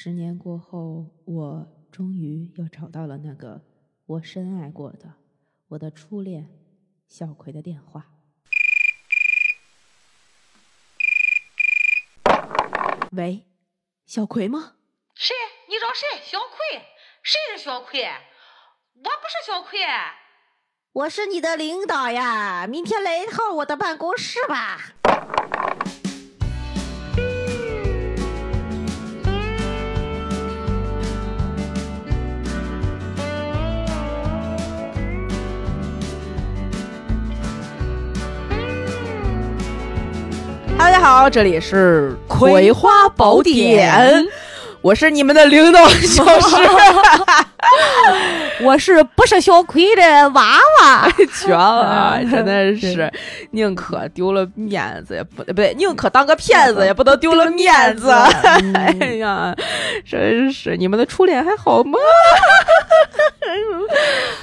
十年过后，我终于又找到了那个我深爱过的我的初恋小葵的电话。喂，小葵吗？谁？你找谁？小葵？谁是小葵？我不是小葵。我是你的领导呀，明天来一趟我的办公室吧。大家好，这里是《葵花宝典》，我是你们的领导小石，我是不是小葵的娃娃？绝了，真的是宁可丢了面子也不不对，宁可当个骗子也不能丢了面子。哎呀，真是你们的初恋还好吗？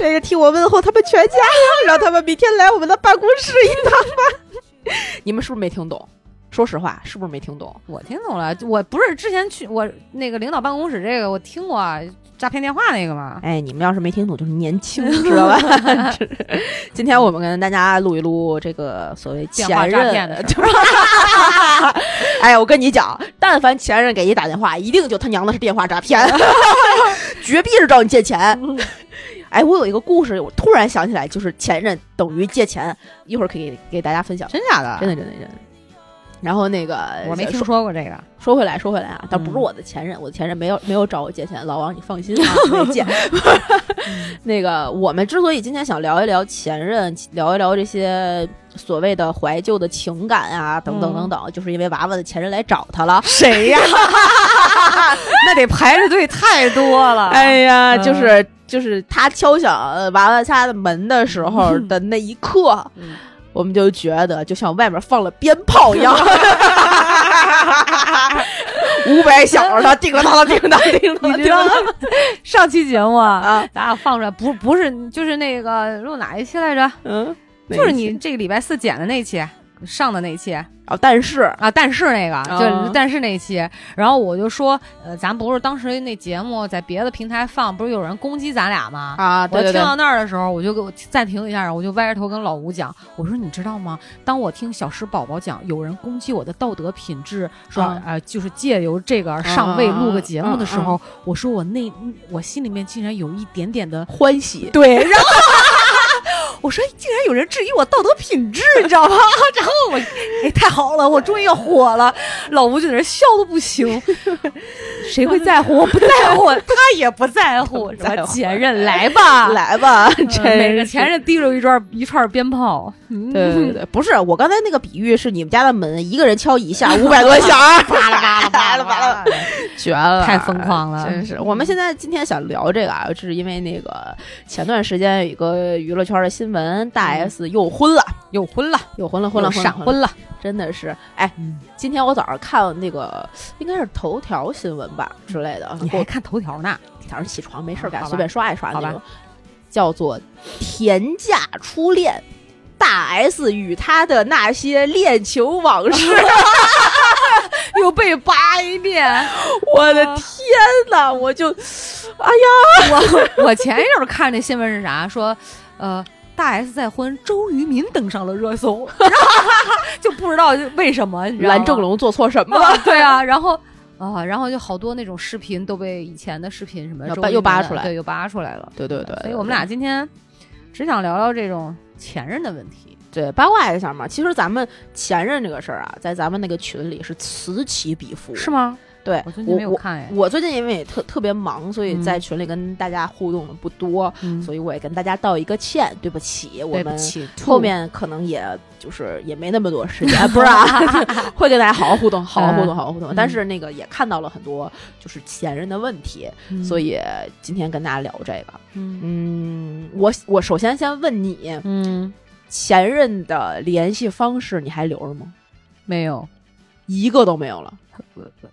哎呀，替我问候他们全家，让他们明天来我们的办公室一趟吧。你们是不是没听懂？说实话，是不是没听懂？我听懂了，我不是之前去我那个领导办公室这个我听过诈骗电话那个吗？哎，你们要是没听懂，就是年轻，知道吧？今天我们跟大家录一录这个所谓前电话诈任骗的就是 哎，我跟你讲，但凡前任给你打电话，一定就他娘的是电话诈骗，绝逼是找你借钱。哎，我有一个故事，我突然想起来，就是前任等于借钱，一会儿可以给给大家分享。真假的？真的，真的，真的。然后那个我没听说说过这个。说回来，说回来啊，倒不是嗯我的前任，我的前任没有没有找我借钱，老王你放心啊，没 借。那个，我们之所以今天想聊一聊前任，聊一聊这些所谓的怀旧的情感啊，等等等等，就是因为娃娃的前任来找他了。谁呀？那得排着队太多了。哎呀，就是就是他敲响呃娃娃家的门的时候的那一刻，嗯我们就觉得就像外面放了鞭炮一样，五百响了，他，叮当当叮当叮当你知道吗？上期节目啊，啊，咱俩放出来，不不是就是那个录哪一期来着？嗯，就是你这个礼拜四剪的那期。上的那期。啊，但是。啊，但是那个啊就但是那期，然后我就说，呃，咱不是当时那节目在别的平台放，不是有人攻击咱俩吗？啊，我对对。对，听到那儿的时候，我就给我暂停一下，我就歪着头跟老吴讲，我说你知道吗？当我听小石宝宝讲有人攻击我的道德品质，说啊、嗯。呃就是借由这个上位录个节目的时候，嗯我说我那我心里面竟然有一点点的欢喜，对，然后 我说竟然有人质疑我道德品质，你知道吗？然后我哎太好了，我终于要火了。老吴就在那笑的不行，谁会在乎？我不在乎，他也不在乎。不在乎咱前任来吧，来吧，每个前任提着一串一串鞭炮，嗯对对对，不是我刚才那个比喻是你们家的门一个人敲一下，五百多响，巴拉巴拉巴拉巴拉，绝了，太疯狂了真是。我们现在今天想聊这个啊，是因为那个前段时间有一个娱乐圈的新闻，大 S 又婚了，又婚了，又婚了，婚了，闪婚了，真的是。哎嗯，今天我早上看那个应该是头条新闻吧之类的，你还看头条呢？早上起床没事干，随便刷一刷那好吧。种，叫做“甜价初恋”，大 S 与他的那些恋情往事。又被扒一遍。我的天呐，我就，哎呀，我 我前一阵儿看那新闻是啥？说，呃，大 S 再婚，周渝民登上了热搜，就不知道为什么。蓝正龙做错什么了？啊，对啊，然后啊，然后就好多那种视频都被以前的视频什么又扒出来对，又扒出来了。对对对，所以我们俩今天只想聊聊这种前任的问题。对八卦一下嘛。其实咱们前任这个事儿啊，在咱们那个群里是此起彼伏，是吗？对，我最近没有我看哎。我最近因为也特特别忙，所以嗯在群里跟大家互动的不多，嗯所以我也跟大家道一个歉，对不起，我们后面可能也就是也没那么多时间，不是啊 会跟大家好好互动，好好互动，好好互动。嗯但是那个也看到了很多就是前任的问题，嗯所以今天跟大家聊这个。嗯嗯，我我首先先问你，嗯，前任的联系方式你还留着吗？没有，一个都没有了，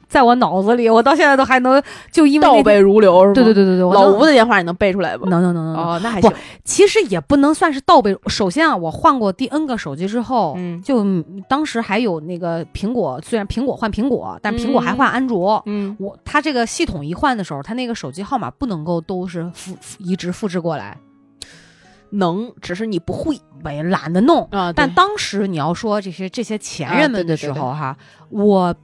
在我脑子里，我到现在都还能就因为倒背如流是吗？对对对对对，老吴的电话你能背出来不？能能能能能。哦，那还行。其实也不能算是倒背。首先啊，我换过第 N 个手机之后，嗯就嗯当时还有那个苹果，虽然苹果换苹果，但苹果还换安卓。嗯我它这个系统一换的时候，它那个手机号码不能够都是复复移植复制过来，能，只是你不会我也懒得弄。啊。但当时你要说这些这些前啊任们的时候哈，我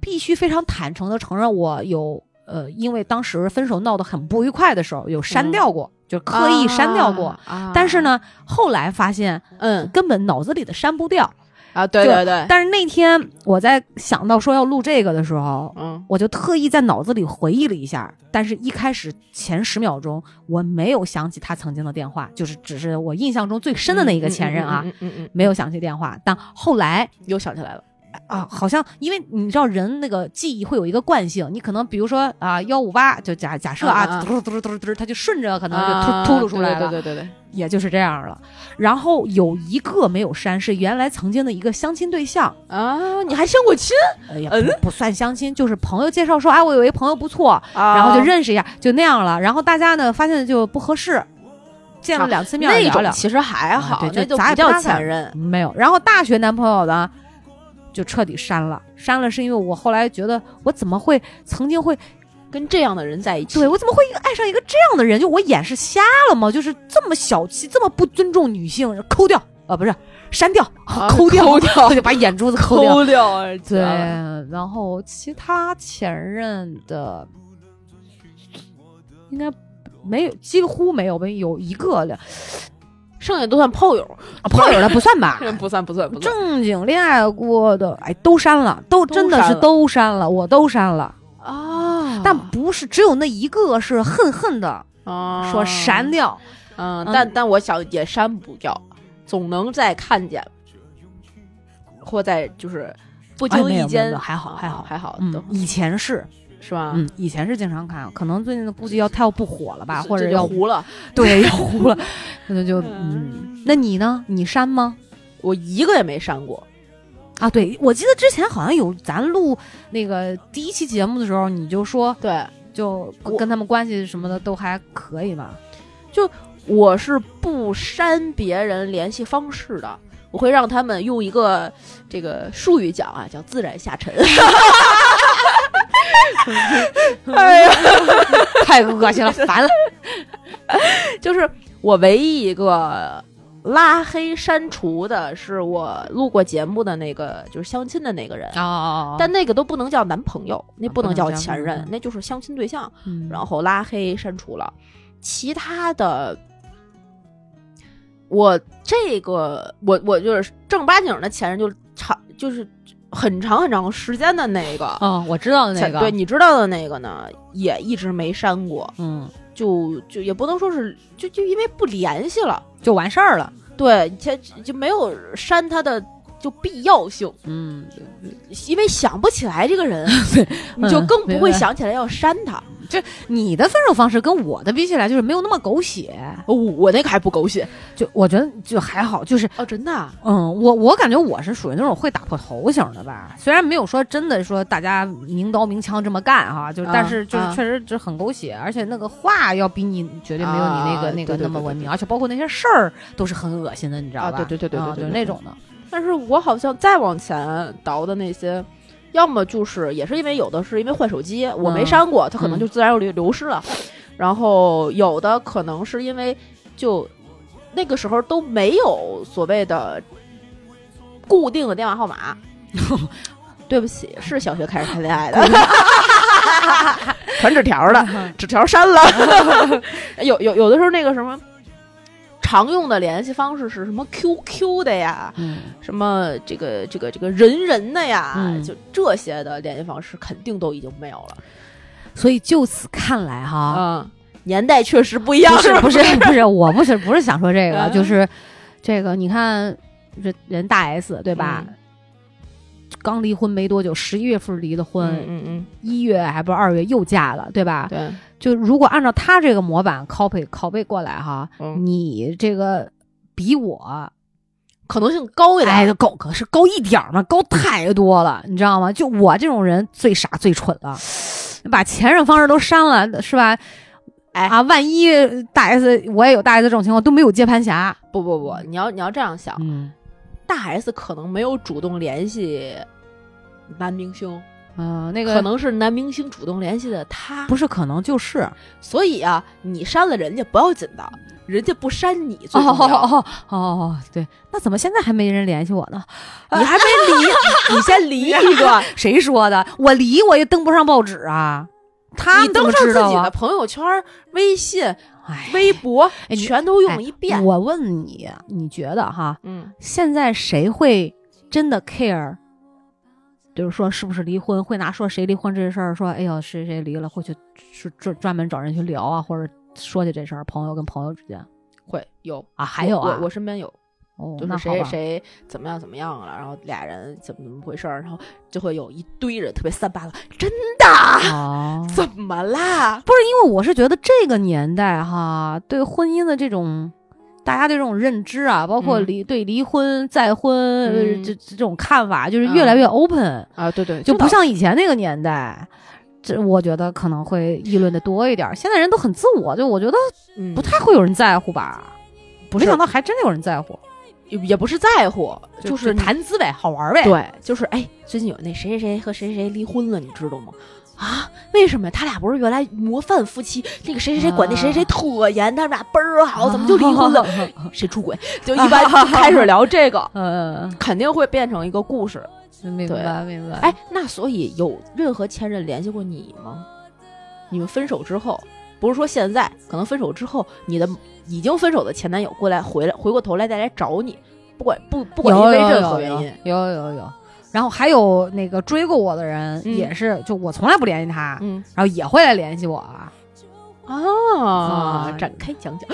必须非常坦诚的承认，我有呃，因为当时分手闹得很不愉快的时候，有删嗯掉过，就刻意删掉过。但是，呢，后来发现嗯根本脑子里的删不掉。啊，对对对，但是那天我在想到说要录这个的时候，嗯我就特意在脑子里回忆了一下。但是一开始前十秒钟我没有想起他曾经的电话，就是只是我印象中最深的那一个前任啊，嗯嗯没有想起电话。但后来又想起来了，啊，好像因为你知道人那个记忆会有一个惯性，你可能比如说啊幺五八就假假设啊，嘟嘟嘟嘟嘟，它就顺着可能就啊突突噜出来了，对对对对对，也就是这样了。然后有一个没有删，是原来曾经的一个相亲对象，啊，你还相过亲哎呀，嗯不不算相亲，就是朋友介绍说，啊，我有一朋友不错，啊然后就认识一下，就那样了。然后大家呢发现就不合适，见了两次面那种其实还好，对那就不叫前任。没有。然后大学男朋友呢，就彻底删了，删了是因为我后来觉得我怎么会曾经会跟这样的人在一起，对我怎么会爱上一个这样的人？就我眼是瞎了吗？就是这么小气，这么不尊重女性，抠掉啊，不是删掉，啊抠掉，抠掉就把眼珠子抠掉。抠掉啊，对，然后其他前任的应该没有，几乎没有，没有一个了。剩下都算炮友，炮友的不算吧？不算不算不算。正经恋爱过的，哎，都删了，都都真的是都删了，我都删了，啊。但不是只有那一个是恨恨的啊。说删，掉，嗯，嗯。但但我想也删不掉，总能再看见，或在就是不经意间，有还好啊还好还好，以前是，是吧？嗯，以前是经常看，可能最近估计要太要不火了吧，或者要糊了。对要糊了，可能就嗯，那你呢？你删吗？我一个也没删过，啊，对，我记得之前好像有咱录那个第一期节目的时候，你就说对，就跟他们关系什么的都还可以嘛。我是不删别人联系方式的，我会让他们用一个这个术语讲啊，叫自然下沉。哎呀，太恶心了，烦了。就是我唯一一个拉黑删除的是我录过节目的那个，就是相亲的那个人。哦但那个都不能叫男朋友，那不能叫前任嗯，那就是相亲对象。嗯然后拉黑删除了。其他的，我这个我我就是正儿八经的前任，就长就是很长很长时间的那个，哦，我知道的那个，对，你知道的那个呢，也一直没删过，嗯，就就也不能说是就就因为不联系了，就完事儿了。对，就就没有删他的。就必要性，嗯，因为想不起来这个人，你就嗯更不会想起来要删他。你的分手方式跟我的比起来，就是没有那么狗血。哦我那个还不狗血就我觉得就还好，就是哦，真的啊、嗯，我我感觉我是属于那种会打破头型的吧，虽然没有说真的说大家明刀明枪这么干哈，就啊但是就是啊确实就很狗血，而且那个话要比你绝对没有你那个、啊那个那么文明，而且包括那些事儿都是很恶心的，你知道吧？啊对对对对啊对对对就是那种的。但是我好像再往前倒的那些，要么就是也是因为有的是因为换手机，我没删过，它可能就自然又流流失了。然后有的可能是因为就那个时候都没有所谓的固定的电话号码。对不起，是小学开始谈恋爱的，传纸条的，纸条删了。有有有的时候那个什么。常用的联系方式是什么？QQ 的呀，嗯，什么这个这个这个人人的呀，嗯就这些的联系方式肯定都已经没有了。所以就此看来哈，嗯，年代确实不一样，吧不是不是不是，我不是不是想说这个，嗯就是这个，你看这人大 S 对吧？刚离婚没多久，十一月份离的婚，嗯嗯一月还不是二月又嫁了，对吧嗯，？对，就如果按照他这个模板拷贝拷贝过来哈，嗯你这个比我可能性高一点。哎，高可是高一点儿吗？高太多了，你知道吗？就我这种人最傻最蠢了，把前任方式都删了，是吧？哎啊，万一大 S 我也有大 S 这种情况，都没有接盘侠。不不不，你要你要这样想，嗯大 S 可能没有主动联系男明星，嗯、那个可能是男明星主动联系的他。不是，可能就是所以啊，你删了人家不要紧的，人家不删你最哦重要。哦哦哦，对，那怎么现在还没人联系我呢？你还没离，你先离一个，谁说的？我离我也登不上报纸啊，他登上自己的？朋友圈、微信、哎，微博，全都用一遍。我问你，你觉得哈？嗯，现在谁会真的 care？就是说，是不是离婚会拿说谁离婚这事儿说，哎呦，谁谁离了，会去去专专门找人去聊啊，或者说起这事儿，朋友跟朋友之间会有啊，还有啊我，我身边有，哦，就是谁谁怎么样怎么样了，然后俩人怎么怎么回事儿，然后就会有一堆人特别三八的，真的？哦，怎么啦？不是因为我是觉得这个年代哈，对婚姻的这种。大家对这种认知啊，包括嗯离、对离婚、再婚、这这种看法，就是越来越 open，、啊，对对，就不像以前那个年代。这我觉得可能会议论的多一点儿。现在人都很自我，就我觉得嗯不太会有人在乎吧。不是没想到还真的有人在乎，也也不是在乎，就是你谈资呗，好玩儿呗。，对，就是哎，最近有那谁谁谁和谁谁谁离婚了，你知道吗？啊，为什么他俩不是原来模范夫妻？那个谁谁谁管那谁谁谁特严，他们俩倍儿好，怎么就离婚了？谁出轨？就一般就 开始聊这个，嗯，肯定会变成一个故事。明白明白。哎，那所以有任何前任联系过你吗？你们分手之后，不是说现在，可能分手之后，你的已经分手的前男友过来回来回过头来再来找你，不管不不管因为任何原因，有有有。然后还有那个追过我的人，也是，就我从来不联系他，然后也会来联系我，啊，展开讲讲，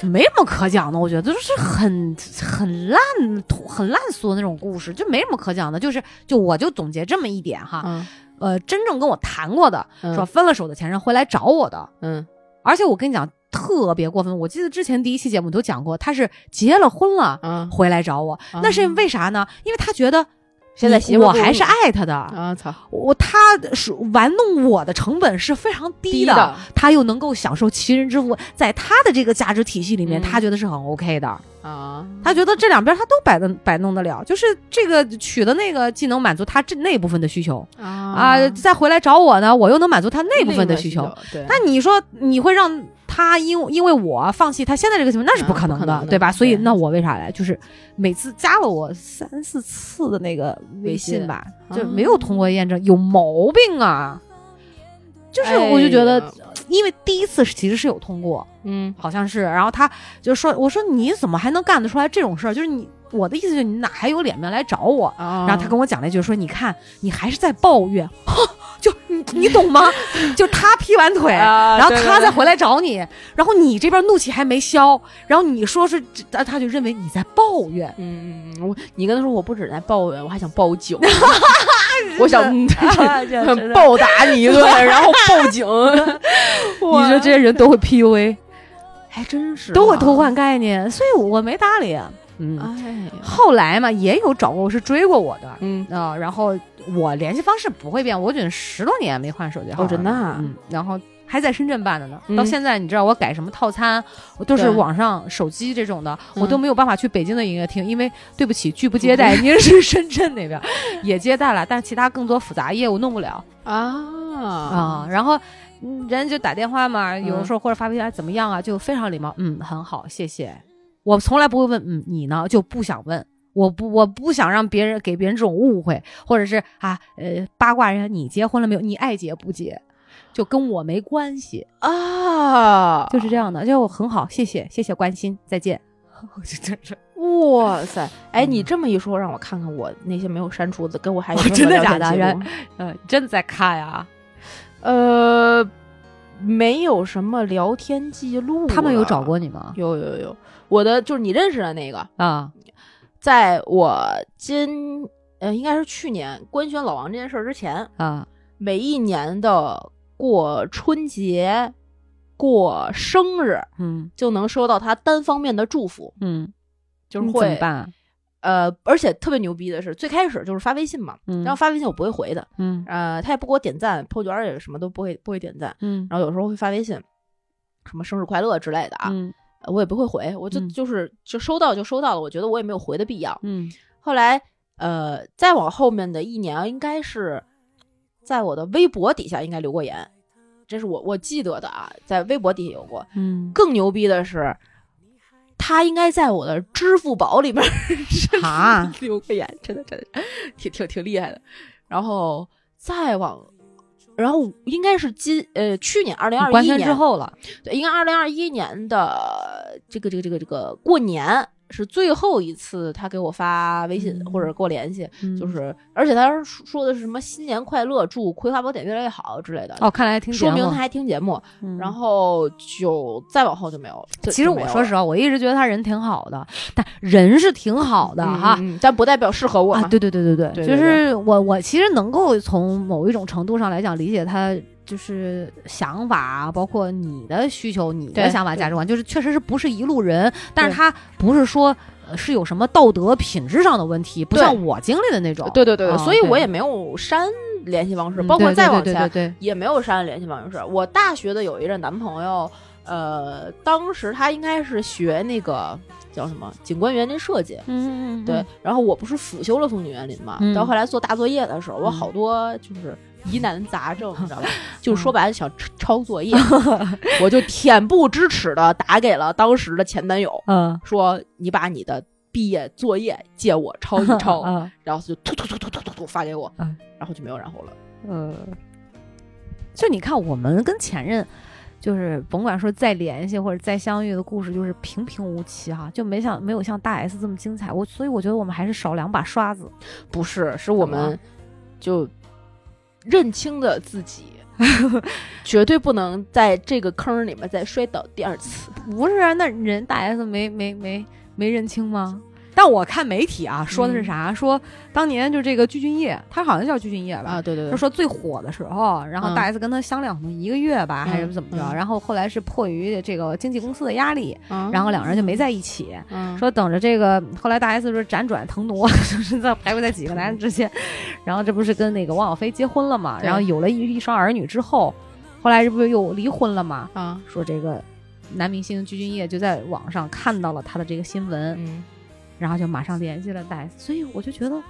就没什么可讲的。我觉得就是很很烂土、很烂俗的那种故事，就没什么可讲的。就是就我就总结这么一点哈，呃，真正跟我谈过的，嗯。说分了手的前任会来找我的，嗯。而且我跟你讲特别过分。我记得之前第一期节目都讲过，他是结了婚了嗯，回来找我，那是为啥呢？因为他觉得现在我还是爱他的，啊操，我他是玩弄我的成本是非常低的，低的。他又能够享受其人之福，在他的这个价值体系里面，嗯。他觉得是很 OK 的。啊，他觉得这两边他都摆的摆弄得了，就是这个取的那个既能满足他这那部分的需求啊、啊再回来找我呢，我又能满足他那部分的需求。，对，那你说你会让他因因为我放弃他现在这个情况，那是不可能的，对吧？所以那我为啥来？就是每次加了我三四次的那个微微信信吧，啊就没有通过验证，有毛病啊！就是我就觉得，哎因为第一次其实是有通过，嗯好像是，然后他就说：“我说你怎么还能干得出来这种事儿？就是你，我的意思就是你哪还有脸面来找我？”啊，然后他跟我讲了一句说：“你看，你还是在抱怨，就你你懂吗？就他劈完腿，啊然后他再回来找你，然后你这边怒气还没消，然后你说是，他他就认为你在抱怨。嗯嗯嗯，我你跟他说我不止在抱怨，我还想报警，我想 暴打你一顿，然后报警。你说这些人都会 PUA，还真是都会偷换概念，所以我没搭理。嗯，后来嘛也有找过我是追过我的，嗯啊、然后我联系方式不会变，我准十多年没换手机号了哦真的啊嗯，然后还在深圳办的呢。嗯到现在你知道我改什么套餐，我都是网上手机这种的，嗯我都没有办法去北京的营业厅，因为对不起，拒不接 待。您是深圳那边也接待了，但其他更多复杂业务弄不了啊啊、然后。嗯人就打电话嘛，有的时候或者发微信啊怎么样啊，就非常礼貌，嗯，很好，谢谢。我从来不会问，嗯，你呢？就不想问，我不，我不想让别人给别人这种误会，或者是啊，呃，八卦人家你结婚了没有？你爱结不结，就跟我没关系，啊，就是这样的，就很好，谢谢，谢谢关心，再见。我就真是，哇塞！哎，嗯你这么一说，让我看看我那些没有删除的，跟我还有哦真的假的人录嗯，真的在看呀？呃，没有什么聊天记录。他们有找？过你吗？有有有，我的就是你认识的那个，啊，在我今呃应该是去年官宣老王这件事儿之前，啊，每一年的过春节、过生日，嗯就能收到他单方面的祝福，嗯，就是你怎么会？呃，而且特别牛逼的是，最开始就是发微信嘛，嗯然后发微信我不会回的，嗯。呃，他也不给我点赞，朋友圈也什么都不会不会点赞，嗯。然后有时候会发微信，什么生日快乐之类的啊，嗯。呃我也不会回，我就、嗯就是就收到就收到了，我觉得我也没有回的必要。嗯后来呃，再往后面的一年，应该是在我的微博底下应该留过言，这是我我记得的啊，在微博底下有过。嗯，更牛逼的是，他应该在我的支付宝里面啊，留过言，真的真的挺挺挺厉害的。然后再往，然后应该是今呃去年二零二一年。之后了，对，应该二零二一年的这个这个这个这个过年是最后一次他给我发微信、嗯或者给我联系，嗯就是而且他说说的是什么新年快乐，祝《葵花宝典》越来越好之类的，哦，看来还听说明他还听节目。嗯然后就再往后就没有了。其实我说实话，我一直觉得他人挺好的，但人是挺好的嗯哈。但不代表适合我对对对，对对就是我我其实能够从某一种程度上来讲理解他就是想法啊，包括你的需求、你的想法、价值观，就是确实是不是一路人，但是他不是说呃是有什么道德品质上的问题，不像我经历的那种。对对对所以我也没有删联系方式，嗯包括再往前对对对，也没有删联系方式。我大学的有一任男朋友，呃，当时他应该是学那个叫什么景观园林设计。嗯嗯嗯，对，然后我不是辅修了风景园林嘛，嗯到后来做大作业的时候，我嗯好多就是疑难杂症，你知道吧？就是说白了想抄抄作业，我就恬不知耻的打给了当时的前男友，嗯，说你把你的毕业作业借我抄一抄，嗯 然后就突突突突突突突发给我，嗯然后就没有然后了。嗯，就你看，我们跟前任，就是甭管说再联系或者再相遇的故事，就是平平无奇哈，就没像没有像大 S 这么精彩。我所以我觉得我们还是少两把刷子。不是，是我们就认清的自己，绝对不能在这个坑里面再摔倒第二次。不是啊，那人大 S 没没没没认清吗？但我看媒体啊说的是啥？说当年就这个具俊晔，他好像叫具俊晔吧？啊，对对对，他说最火的时候，然后嗯大 S 跟他相恋可能一个月吧，还是嗯怎么着？嗯然后后来是迫于这个经纪公司的压力，嗯然后两人就没在一起。嗯说等着这个，后来大 S 说辗转腾挪，就是在徘徊在几个男人之间，然后这不是跟那个汪小菲结婚了嘛？然后有了一一双儿女之后，后来这不是又离婚了嘛？啊，说这个男明星具俊晔就在网上看到了他的这个新闻，嗯，然后就马上联系了大 S，所以我就觉得。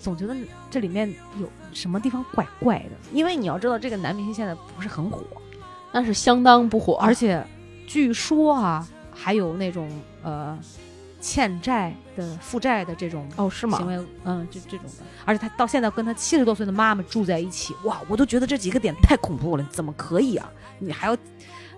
总觉得这里面有什么地方怪怪的，因为你要知道，这个男明星现在不是很火，那是相当不火，而且据说啊，还有那种呃欠债的、负债的这种哦是吗？行为，嗯，就这种的。而且他到现在跟他七十多岁的妈妈住在一起，哇，我都觉得这几个点太恐怖了，怎么可以啊？你还要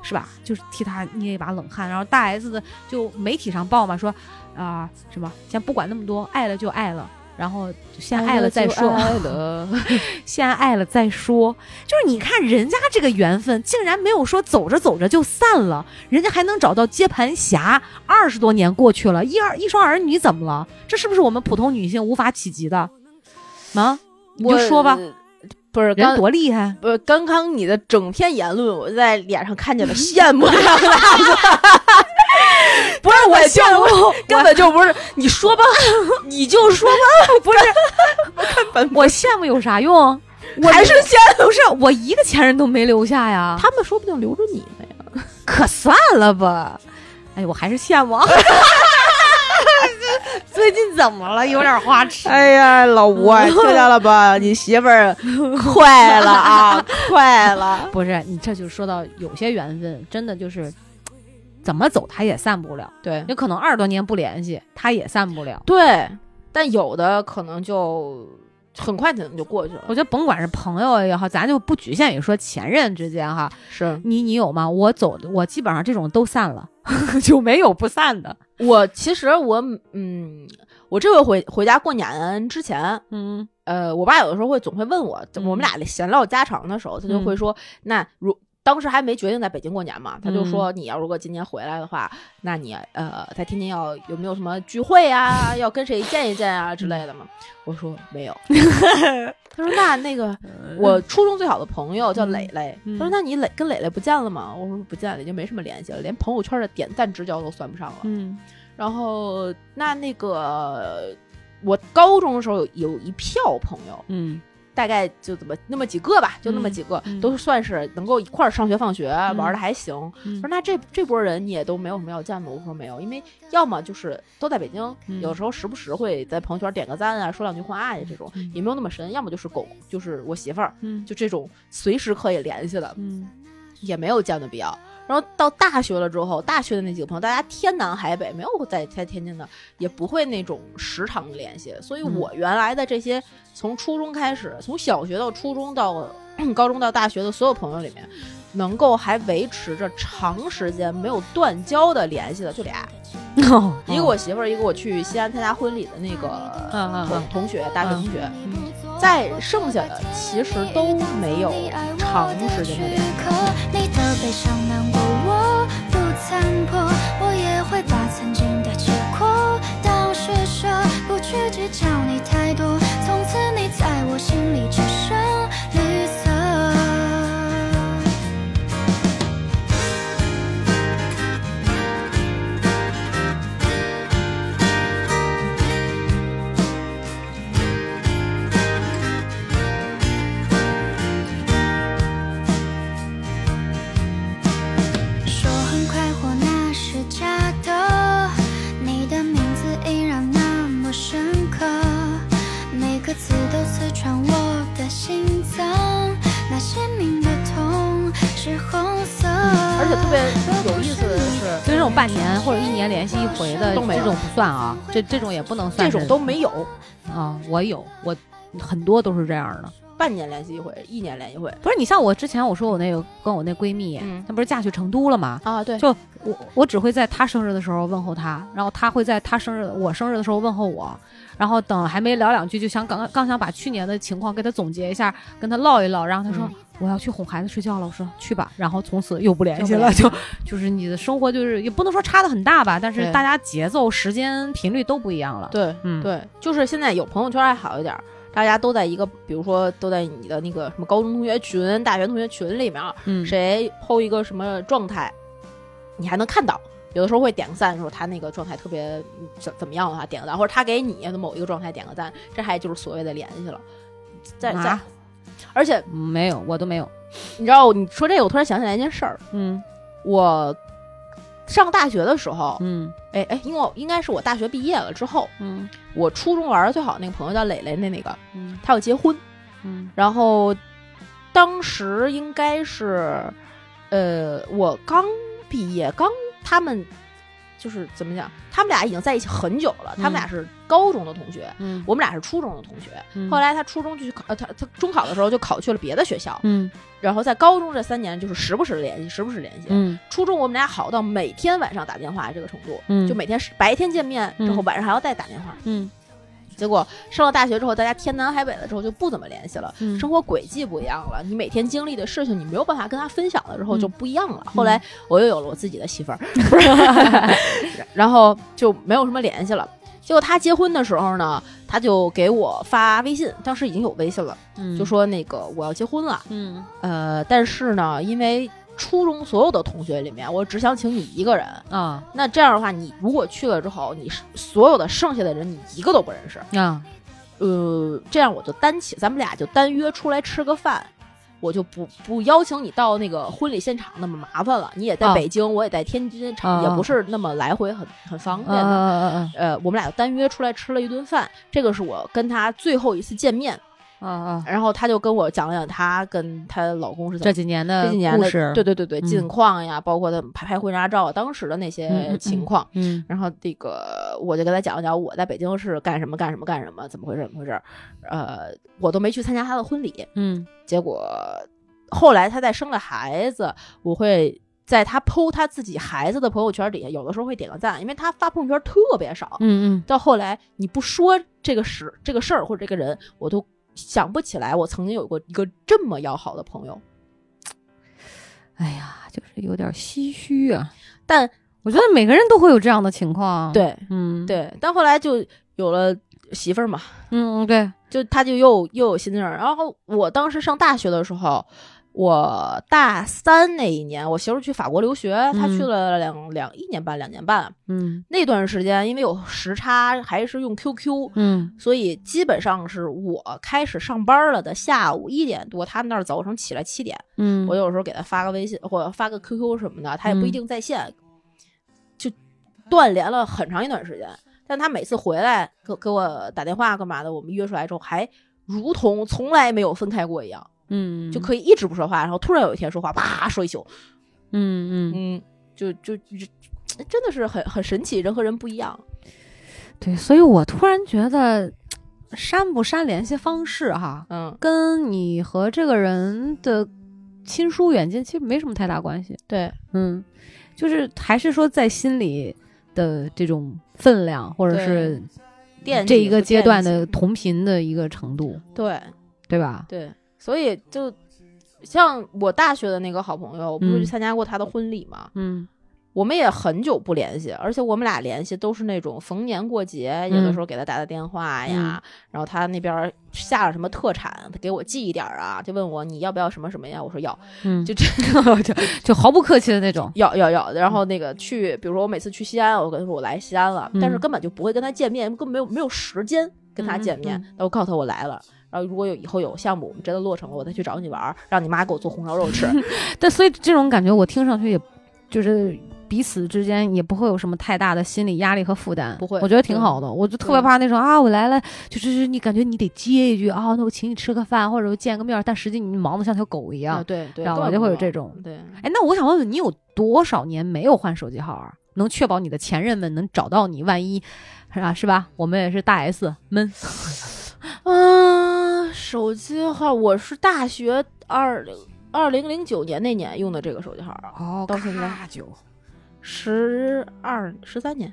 是吧？就是替他捏一把冷汗。然后大 S 的就媒体上报嘛，说啊、什么先不管那么多，爱了就爱了。然后先爱了再说，爱 了，先爱了再说。就是你看人家这个缘分，竟然没有说走着走着就散了，人家还能找到接盘侠。二十多年过去了，一儿一双儿女怎么了？这是不是我们普通女性无法企及的？啊，你就说吧，不是人刚多厉害。不，刚刚你的整篇言论，我在脸上看见了 羡慕两个大字。不是我羡慕，根本就不是。你说吧，你就说吧，不是，我羡慕有啥用？我还是羡慕。不是我一个前任都没留下呀？他们说不定留着你呢呀。可算了吧。哎，我还是羡慕。最近怎么了？有点花痴。哎呀，老吴啊，听见了吧？你媳妇儿快了啊，快了。不是你，这就说到有些缘分，真的就是怎么走他也散不了。对有可能二十多年不联系，他也散不了。对，但有的可能就很快可能就过去了。我觉得甭管是朋友也好，咱就不局限于说前任之间哈。是你你有吗？我走的，我基本上这种都散了，就没有不散的。我其实我嗯，我这回回回家过年之前，嗯呃，我爸有的时候会总会问我，嗯我们俩闲唠家常的时候，他就会说，那如当时还没决定在北京过年嘛，他就说，你要如果今年回来的话，那你呃，在天津要有没有什么聚会啊，要跟谁见一见啊之类的嘛？我说没有。他说那那个我初中最好的朋友叫磊磊，嗯他说那你磊跟磊磊不见了吗？我说不见了，已经没什么联系了，连朋友圈的点赞之交都算不上了。嗯然后那那个我高中的时候有有一票朋友，嗯大概就怎么那么几个吧，就那么几个，嗯都算是能够一块儿上学放学、玩的还行。嗯说那这这波人你也都没有什么要见的？我说没有，因为要么就是都在北京，嗯有时候时不时会在朋友圈点个赞啊，说两句话呀、这种嗯也没有那么深。要么就是狗，就是我媳妇儿，嗯就这种随时可以联系的，嗯也没有见的必要。然后到大学了之后，大学的那几个朋友，大家天南海北，没有在在天津的，也不会那种时常联系。所以嗯我原来的这些，从初中开始，从小学到初中到 高中到大学的所有朋友里面，能够还维持着长时间没有断交的联系的，就俩，哦。一个我媳妇儿，一个我去西安参加婚礼的那个同嗯嗯嗯。同学，大学同学。嗯再剩下的其实都没有长时间的联系。你的悲伤难过，我不残破，我也会把曾经的结果当施舍，不去计较你太多，从此你在我心里只剩别有意思的是，就这种半年或者一年联系一回的这种不算啊，这这种也不能算这种都没有。啊，我有我很多都是这样的。半年联系一回，一年联系一回。不是你像我之前我说我那个跟我那闺蜜，嗯她不是嫁去成都了吗？啊，对，就我我只会在她生日的时候问候她，然后她会在她生日我生日的时候问候我，然后等还没聊两句，就想刚刚想把去年的情况给她总结一下，跟她唠一唠，然后她说、嗯我要去哄孩子睡觉了，我说去吧，然后从此又不联系了，就 就是你的生活就是也不能说差的很大吧，但是大家节奏、时间、频率都不一样了。对，嗯，对，就是现在有朋友圈还好一点儿，大家都在一个，比如说都在你的那个什么高中同学群、大学同学群里面，嗯，谁 PO 一个什么状态，你还能看到。有的时候会点个赞，说他那个状态特别嗯怎怎么样的话，点个赞，或者他给你的某一个状态点个赞，这还就是所谓的联系了。在在啊，而且嗯没有，我都没有。你知道，你说这个，我突然想起来一件事儿，嗯。我上大学的时候，嗯。哎哎，因为我应该是我大学毕业了之后，嗯。我初中玩的最好的那个朋友叫磊磊，那那个嗯。他要结婚，嗯。然后当时应该是，呃，我刚毕业，刚他们就是怎么讲，他们俩已经在一起很久了，他们俩是高中的同学，嗯我们俩是初中的同学。嗯后来他初中就去考，呃，他他中考的时候就考去了别的学校，嗯然后在高中这三年就是时不时联系，时不时联系。嗯初中我们俩好到每天晚上打电话这个程度，嗯就每天白天见面之后，嗯晚上还要再打电话。嗯结果上了大学之后，大家天南海北了之后就不怎么联系了，嗯。生活轨迹不一样了，你每天经历的事情你没有办法跟他分享了之后嗯。就不一样了。后来我又有了我自己的媳妇儿，然后就没有什么联系了。结果他结婚的时候呢，他就给我发微信，当时已经有微信了，嗯。就说那个我要结婚了，嗯。呃，但是呢，因为初中所有的同学里面，我只想请你一个人。啊那这样的话，你如果去了之后，你所有的剩下的人，你一个都不认识。啊呃，这样我就单请，咱们俩就单约出来吃个饭，我就不不邀请你到那个婚礼现场那么麻烦了。你也在啊北京，我也在天津，场、啊也不是那么来回很很方便的。啊呃，我们俩就单约出来吃了一顿饭，这个是我跟他最后一次见面。啊啊！然后他就跟我讲了讲他跟她老公是怎这几年的这几年的对对对对嗯近况呀，包括他们拍拍婚纱照啊，当时的那嗯些嗯情况。嗯然后这个我就跟他讲了讲我在北京是干什么干什么干什么，怎么回事怎么回事，呃，我都没去参加他的婚礼。嗯结果后来他再生了孩子，我会在他剖他自己孩子的朋友圈底下，有的时候会点个赞，因为他发朋友圈特别少。嗯到后来你不说这个事这个事儿或者这个人，我都想不起来我曾经有过一个这么要好的朋友。哎呀，就是有点唏嘘啊。但我觉得每个人都会有这样的情况。，对嗯，，对，但后来就有了媳妇儿嘛，嗯对，就他就又又有新的人。然后我当时上大学的时候，我大三那一年，我媳妇去法国留学，她嗯。去了两两一年半两年半。嗯。那段时间因为有时差，还是用 QQ，嗯。所以基本上是我开始上班了的下午一点多，他们那儿早上起来七点，嗯，我有时候给他发个微信或者发个 QQ 什么的，他也不一嗯。定在线，就断联了很长一段时间。但他每次回来给给我打电话干嘛的，我们约出来之后，还如同从来没有分开过一样，嗯。就可以一直不说话，然后突然有一天说话，啪说一宿，嗯嗯，嗯，就就就真的是很很神奇，人和人不一样。对，所以我突然觉得删不删联系方式哈，嗯，跟你和这个人的亲疏远近其实没什么太大关系。对，嗯，就是还是说在心里的这种分量，或者是这一个阶段的同频的一个程度，对。对吧？对，所以就像我大学的那个好朋友，我不是去嗯参加过他的婚礼嘛，嗯我们也很久不联系，而且我们俩联系都是那种逢年过节，有的时候给他打打电话呀，然后他那边下了什么特产，他给我寄一点儿啊，就问我你要不要什么什么呀？我说要，嗯，就这 就就毫不客气的那种。要要要。然后那个去，比如说我每次去西安，我跟他说我来西安了，但是嗯根本就不会跟他见面，根本没有没有时间跟他见面。我告诉他我来了。然后如果有以后有项目我们真的落成了，我再去找你玩儿，让你妈给我做红烧肉吃。但所以这种感觉，我听上去也就是彼此之间也不会有什么太大的心理压力和负担，不会我觉得挺好的。我就特别怕那种啊，我来了，就是你感觉你得接一句啊，那我请你吃个饭或者我见个面，但实际你忙得像条狗一样。啊，对对，知道吧根本不用就会有这种对。哎，那我想问问你，有多少年没有换手机号啊？能确保你的前任们能找到你？万一是吧？是吧？我们也是大 S 闷。嗯，手机号我是大学二零二零零九年那年用的这个手机号啊，哦到现在久。十二十三年。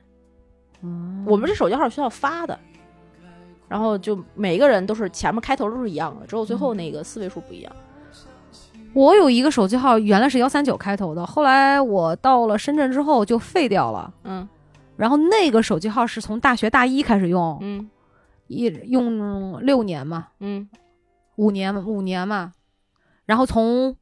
嗯我们这手机号学校发的，然后就每个人都是前面开头都是一样的，只有最后那个四位数不一样。我有一个手机号，原来是幺三九开头的，后来我到了深圳之后就废掉了。嗯然后那个手机号是从大学大一开始用，嗯一用六年嘛，嗯五年，五年嘛。然后从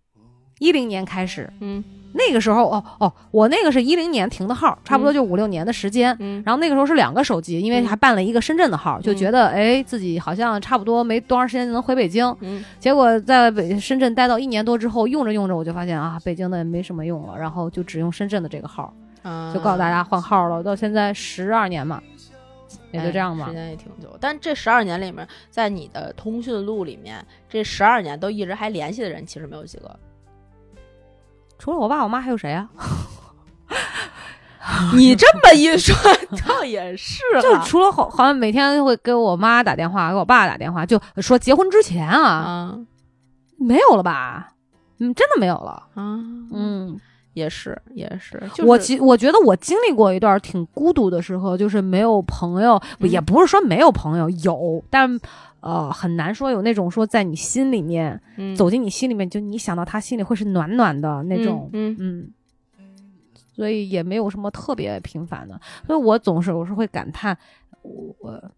一零年开始，嗯那个时候哦哦，我那个是一零年停的号，差不多嗯就五六年的时间。嗯，然后那个时候是两个手机，因为嗯还办了一个深圳的号，就觉得哎自己好像差不多没多长时间就能回北京。嗯结果在北深圳待到一年多之后，用着用着我就发现啊，北京的也没什么用了，然后就只用深圳的这个号，啊就告诉大家换号了。到现在十二年嘛，也就这样吧哎时。间也挺久。但这十二年里面，在你的通讯录里面，这十二年都一直还联系的人，其实没有几个。除了我爸我妈还有谁啊？你这么一说，倒也是 就除了好，好像每天会给我妈打电话，给我爸打电话，就说结婚之前啊，啊没有了吧？嗯，真的没有了。啊，嗯，也是也是，就是我其我觉得我经历过一段挺孤独的时候，就是没有朋友，嗯也不是说没有朋友，有，但呃很难说有那种说在你心里面、嗯走进你心里面，就你想到他心里会是暖暖的那种，嗯嗯，所以也没有什么特别频繁的，所以我总是我是会感叹，我我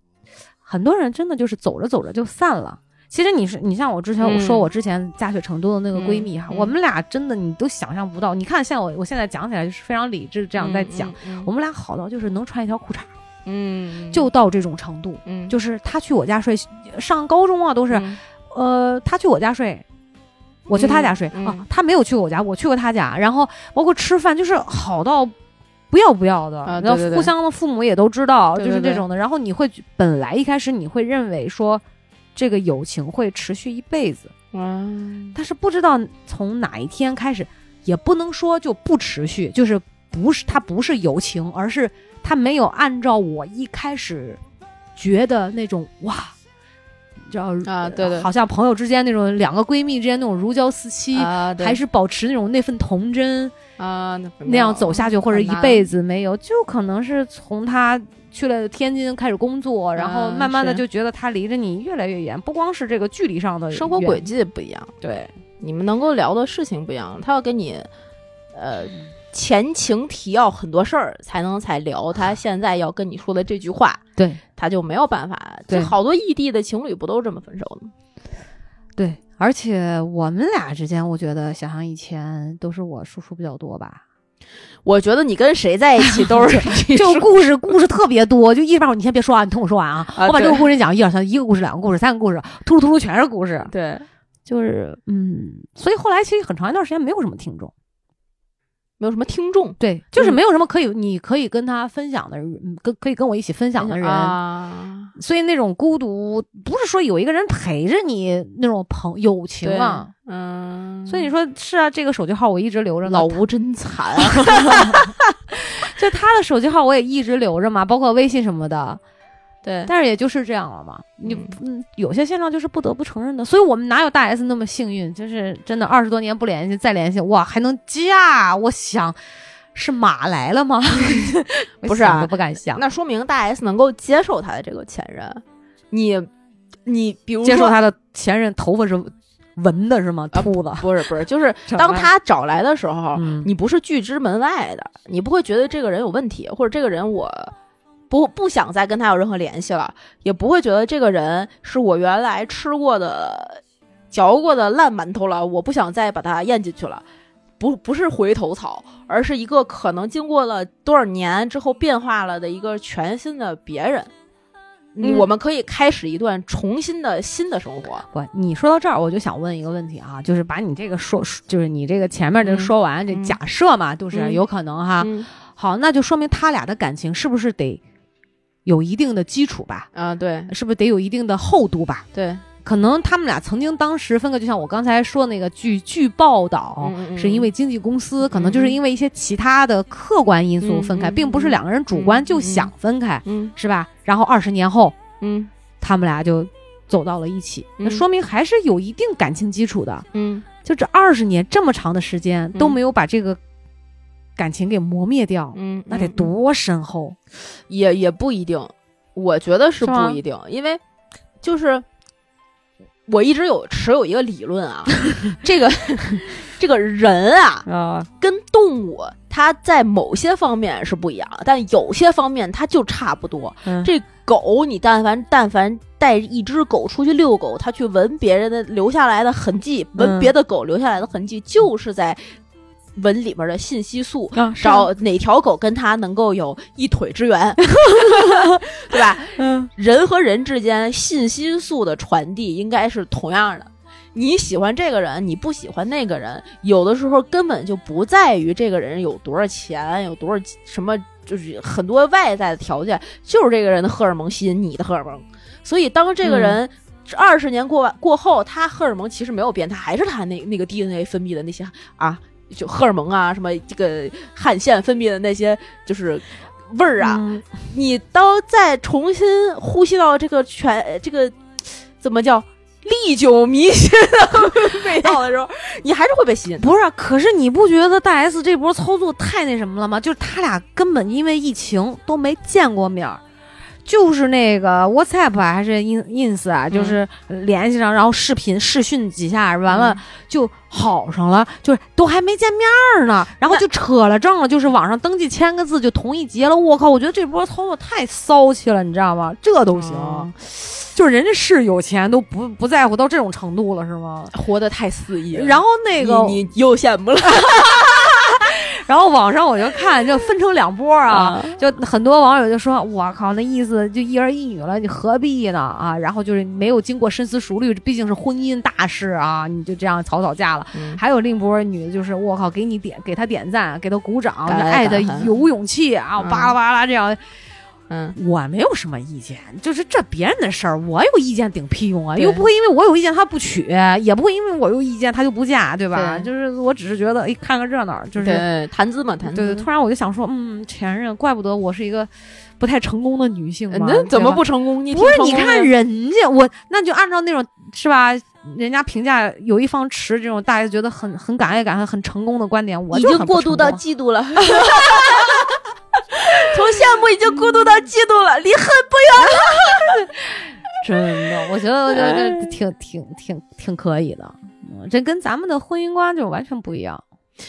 很多人真的就是走着走着就散了。其实你是你像我之前我说嗯我之前嫁去成都的那个闺蜜哈，我们俩真的你都想象不到。你看像我我现在讲起来就是非常理智这样在讲，，嗯我们俩好到就是能穿一条裤衩，嗯就到这种程度。嗯就是她去我家睡，上高中啊都是，嗯呃，她去我家睡，我去他家睡、啊，他没有去过我家，我去过他家，然后包括吃饭，就是好到不要不要的，然后啊对对对互相的父母也都知道，就是这种的。然后你会本来一开始你会认为说这个友情会持续一辈子，嗯但是不知道从哪一天开始，也不能说就不持续，就是不是它不是友情，而是它没有按照我一开始觉得那种哇，你知道啊对对。好像朋友之间那种两个闺蜜之间那种如胶似漆，啊，还是保持那种那份童真啊那那样走下去，或者一辈子没有，就可能是从他。去了天津开始工作，然后啊慢慢的就觉得他离着你越来越远，不光是这个距离上的生活轨迹不一样，对，你们能够聊的事情不一样，他要跟你呃前情提要很多事儿，才能才聊他现在要跟你说的这句话，对他就没有办法。对就好多异地的情侣不都是这么分手的吗？对，而且我们俩之间，我觉得想想以前都是我输出比较多吧，我觉得你跟谁在一起都是 就故事故事特别多，就一般你先别说啊，你听我说完啊，啊我把这个故事讲一二三，一个故事、两个故事、三个故事，突突突突全是故事，对，就是嗯，所以后来其实很长一段时间没有什么听众，没有什么听众对，就是嗯没有什么可以你可以跟他分享的跟可以跟我一起分享的人，啊，所以那种孤独不是说有一个人陪着你那种朋友情对啊。嗯，所以你说是啊，这个手机号我一直留着呢。老吴真惨啊 就他的手机号我也一直留着嘛，包括微信什么的。对，但是也就是这样了嘛，你嗯，有些现状就是不得不承认的。所以我们哪有大 S 那么幸运？就是真的二十多年不联系，再联系，哇，还能嫁？我想是马来了吗？不是啊不敢想。那说明大 S 能够接受他的这个前任，你你比如接受他的前任头发是纹的是吗？秃子。不是不是，就是当他找来的时候，嗯你不是拒之门外的，你不会觉得这个人有问题，或者这个人我不不想再跟他有任何联系了，也不会觉得这个人是我原来吃过的、嚼过的烂馒头了，我不想再把它咽进去了。不不是回头草，而是一个可能经过了多少年之后变化了的一个全新的别人。嗯我们可以开始一段重新的新的生活。不，你说到这儿，我就想问一个问题啊，就是把你这个说，就是你这个前面这说完，这嗯假设嘛，就是嗯有可能哈。嗯好，那就说明他俩的感情是不是得有一定的基础吧？啊，对是不是得有一定的厚度吧？对，可能他们俩曾经当时分开，就像我刚才说那个据据报道，是因为经纪公司，可能就是嗯因为一些其他的客观因素分开，并不是两个人主观就想分开，嗯是吧？然后二十年后，嗯他们俩就走到了一起，那嗯说明还是有一定感情基础的。嗯就这二十年这么长的时间都嗯没有把这个感情给磨灭掉，嗯，那得嗯多深厚？也也不一定，我觉得是不一定，因为就是我一直有持有一个理论啊，这个这个人啊，啊，跟动物它在某些方面是不一样的，但有些方面它就差不多。嗯这狗，你但凡但凡带一只狗出去遛狗，它去闻别人的留下来的痕迹，闻嗯别的狗留下来的痕迹，就是在闻里面的信息素。啊，找哪条狗跟它能够有一腿之缘，对吧？嗯人和人之间信息素的传递应该是同样的。你喜欢这个人，你不喜欢那个人，有的时候根本就不在于这个人有多少钱，有多少什么，就是很多外在的条件，就是这个人的荷尔蒙吸引你的荷尔蒙。所以当这个人二十年过完过后，他荷尔蒙其实没有变，他还是他那那个 DNA 分泌的那些啊，就荷尔蒙啊，什么这个汗腺分泌的那些就是味儿啊，嗯你当再重新呼吸到这个全这个怎么叫历久弥新的味道的时候，你还是会被吸引。不是，可是你不觉得大 S 这波操作太那什么了吗？就是他俩根本因为疫情都没见过面儿，就是那个 WhatsApp 啊，还是 In Ins 啊，就是联系上，然后视频视讯几下，完了就好上了，就是都还没见面儿呢，然后就扯了证了，就是网上登记签个字就同意结了。我靠，我觉得这波操作太骚气了，你知道吗？这都行，嗯就是人家是有钱都不不在乎到这种程度了，是吗？活得太肆意了，然后那个你你又羡慕了 然后网上我就看，就分成两波啊，啊就很多网友就说：“我靠，那意思就一儿一女了，你何必呢？啊，然后就是没有经过深思熟虑，毕竟是婚姻大事啊，你就这样草草嫁了。嗯还有另一波女的，就是我靠，给你点，给他点赞，给他鼓掌，爱的有勇气啊，嗯巴拉巴拉这样。嗯，我没有什么意见，就是这别人的事儿，我有意见顶屁用啊！又不会因为我有意见他不娶，也不会因为我有意见他就不嫁，对吧？对就是我只是觉得，哎，看个热闹，就是对谈资嘛，谈资。对对，突然我就想说，嗯，前任，怪不得我是一个不太成功的女性那怎么不成功？你不是？你看人家，我那就按照那种是吧？人家评价有一方持这种大家觉得很很感慨感很很成功的观点，我已经过渡到嫉妒了，从羡慕已经孤独到嫉妒了，离恨不远了 真的，我觉得我觉哎得挺挺挺挺可以的。嗯，这跟咱们的婚姻观就完全不一样。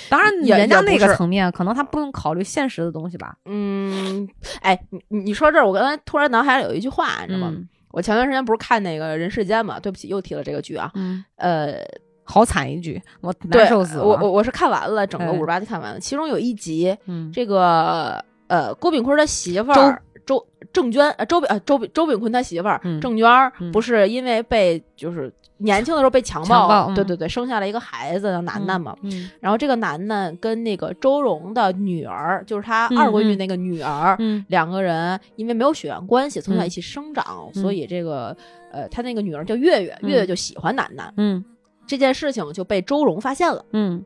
当然，也人家那个层面，可能他不用考虑现实的东西吧。嗯，哎，你你你说这儿，我刚才突然脑海里有一句话，你知道吗？嗯我前段时间不是看那个《人世间》嘛？对不起，又提了这个剧啊。嗯，呃，好惨一句，我对难受死了。我我我是看完了整个哎五十八集看完了，其中有一集，嗯这个呃郭炳坤他媳妇儿周郑娟，呃周炳呃周炳周炳坤他媳妇儿、嗯郑娟不是因为被就是年轻的时候被强暴，强暴嗯对对对，生下了一个孩子叫楠楠嘛。嗯然后这个楠楠跟那个周蓉的女儿，就是他二闺女那个女儿，嗯两个人因为没有血缘关系，从小嗯一起生长，嗯所以这个呃他那个女儿叫月月，嗯月月就喜欢楠楠。嗯这件事情就被周蓉发现了。嗯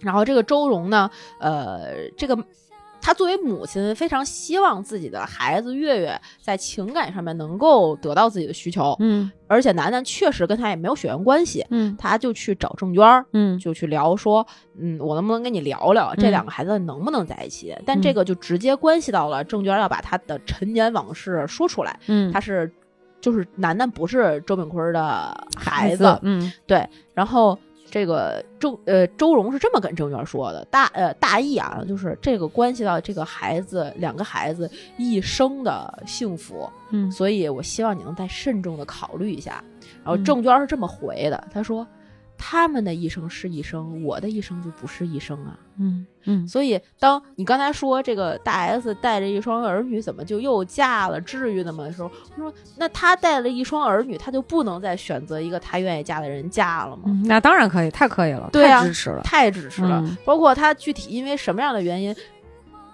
然后这个周蓉呢，呃，这个她作为母亲，非常希望自己的孩子月月在情感上面能够得到自己的需求，嗯而且楠楠确实跟她也没有血缘关系，嗯她就去找郑娟儿。嗯就去聊说，嗯，我能不能跟你聊聊这两个孩子能不能在一起？但这个就直接关系到了郑娟要把她的陈年往事说出来。嗯，她是，就是楠楠不是周炳坤的孩子，子，嗯对，然后这个周呃周蓉是这么跟郑娟说的，大呃大意啊，就是这个关系到这个孩子两个孩子一生的幸福，嗯所以我希望你能再慎重的考虑一下。然后嗯郑娟是这么回的，她说。他们的一生是一生，我的一生就不是一生啊。嗯嗯所以，当你刚才说这个大 S 带着一双儿女怎么就又嫁了，至于的吗？的时候，我说那她带了一双儿女，她就不能再选择一个她愿意嫁的人嫁了吗？嗯，那当然可以，太可以了，对啊太支持了。太支持了。嗯包括她具体因为什么样的原因，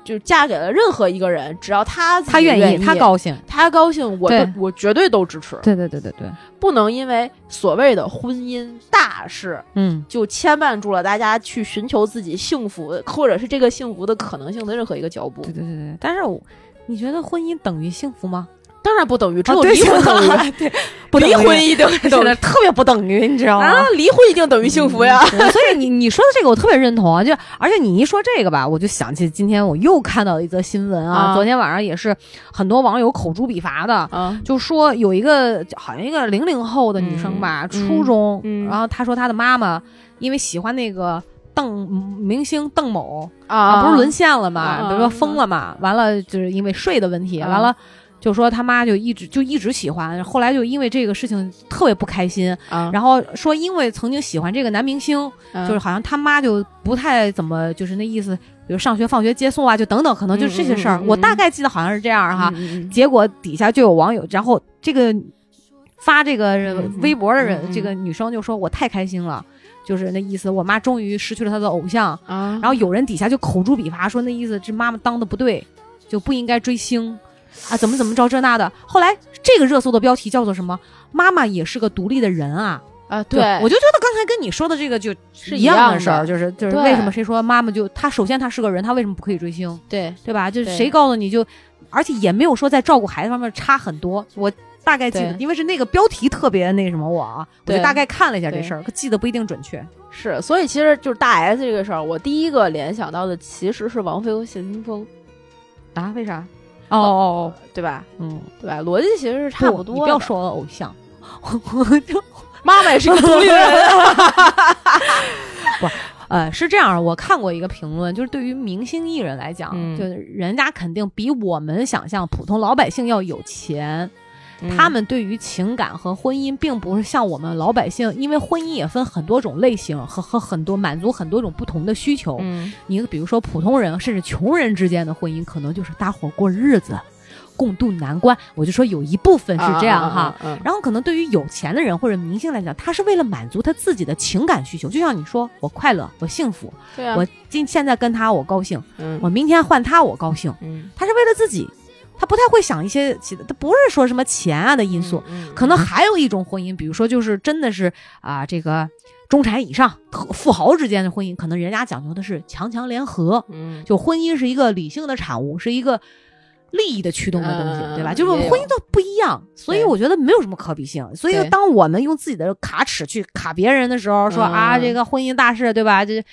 就嫁给了任何一个人，只要她自己他愿意，他高兴。他高兴，我都我绝对都支持。对对对对对，不能因为所谓的婚姻大事，嗯就牵绊住了大家去寻求自己幸福，或者是这个幸福的可能性的任何一个脚步对。对对对。但是我，你觉得婚姻等于幸福吗？当然不等于只有离婚等于，对，不离婚一定等于。特别不等于，你知道吗？啊，离婚一定等于幸福呀。嗯所以你 你说的这个我特别认同啊，就而且你一说这个吧，我就想起今天我又看到一则新闻啊，啊。昨天晚上也是很多网友口诛笔伐的，啊，就说有一个好像一个零零后的女生吧，嗯初中，嗯。然后她说她的妈妈因为喜欢那个邓明星邓某啊。不是沦陷了嘛，啊。比如说疯了嘛，完了就是因为税的问题，啊。完了。就说他妈就一直就一直喜欢，后来就因为这个事情特别不开心，啊，然后说因为曾经喜欢这个男明星，嗯。就是好像他妈就不太怎么就是那意思，比如上学放学接送啊，就等等，可能就这些事儿，我大概记得好像是这样哈。结果底下就有网友，然后这个发这个嗯微博的人，这个女生就说我太开心了。就是那意思，我妈终于失去了她的偶像，啊，然后有人底下就口诛笔伐，说那意思这妈妈当的不对，就不应该追星啊，怎么怎么着这那的。后来这个热搜的标题叫做什么？妈妈也是个独立的人啊。啊，对，我就觉得刚才跟你说的这个就是一样的事儿，就是就是为什么谁说妈妈就她首先她是个人，她为什么不可以追星，对对吧？就是谁告诉你就，而且也没有说在照顾孩子方面差很多。我大概记得，因为是那个标题特别那什么我啊，我就大概看了一下这事儿，可记得不一定准确。是，所以其实就是大 S 这个事儿，我第一个联想到的其实是王菲和谢霆锋，啊？为啥？哦哦哦，对吧？嗯，对吧？逻辑其实是差不多不要说我偶像，我 就妈妈也是一个独立人。不，呃，是这样，我看过一个评论，就是对于明星艺人来讲，嗯就是人家肯定比我们想象普通老百姓要有钱，嗯他们对于情感和婚姻，并不是像我们老百姓，因为婚姻也分很多种类型和和很多满足很多种不同的需求。嗯你比如说普通人甚至穷人之间的婚姻，可能就是搭伙过日子，共度难关。我就说有一部分是这样哈。，啊啊啊啊然后可能对于有钱的人或者明星来讲，他是为了满足他自己的情感需求，就像你说，我快乐，我幸福，我今现在跟他我高兴，嗯我明天换他我高兴，嗯他是为了自己，他不太会想一些其他，他不是说什么钱啊的因素，嗯可能还有一种婚姻，比如说就是真的是啊、这个中产以上富豪之间的婚姻，可能人家讲究的是强强联合，嗯就婚姻是一个理性的产物，是一个利益的驱动的东西，嗯对吧？就是婚姻都不一样，所以我觉得没有什么可比性。所以当我们用自己的卡尺去卡别人的时候，说啊嗯这个婚姻大事，对吧？这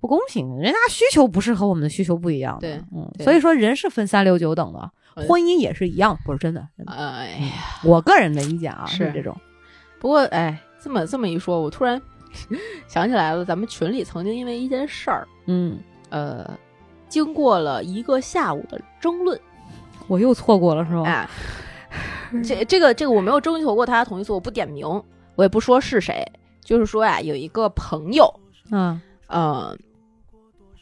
不公平，人家需求不是和我们的需求不一样的。对嗯，所以说人是分三六九等的，嗯婚姻也是一样，不是真的。真的哎呀，我个人的意见啊是这种。不过哎，这么这么一说，我突然想起来了，咱们群里曾经因为一件事儿，嗯，呃，经过了一个下午的争论，我又错过了是吗？哎，这这个这个我没有征求过他的同意，所以我不点名，我也不说是谁。就是说呀，有一个朋友，嗯呃，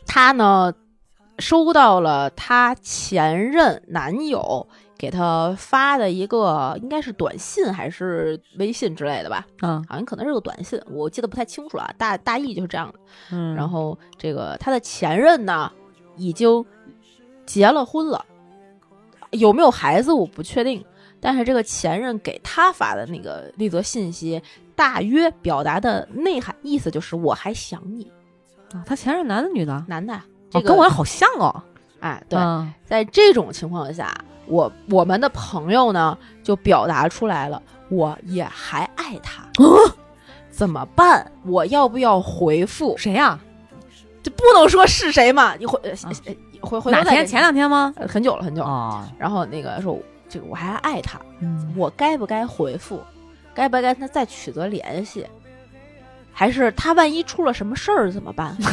他呢收到了他前任男友给他发的一个，应该是短信还是微信之类的吧，嗯好像可能是个短信，我记得不太清楚了，大大意就是这样的。嗯，然后这个他的前任呢，已经结了婚了，有没有孩子我不确定。但是这个前任给他发的那个那则信息，大约表达的内涵意思就是我还想你，啊他前任男的女的？男的哦，跟我好像哦。哎对，嗯在这种情况下，我我们的朋友呢就表达出来了，我也还爱他，怎么办？我要不要回复？谁呀？这不能说是谁嘛？你回、回回头哪天？再跟你前两天吗？呃很久了，很久了。哦，然后那个说，这个我还爱他，嗯我该不该回复？该不该跟他再取得联系？还是他万一出了什么事儿怎么办？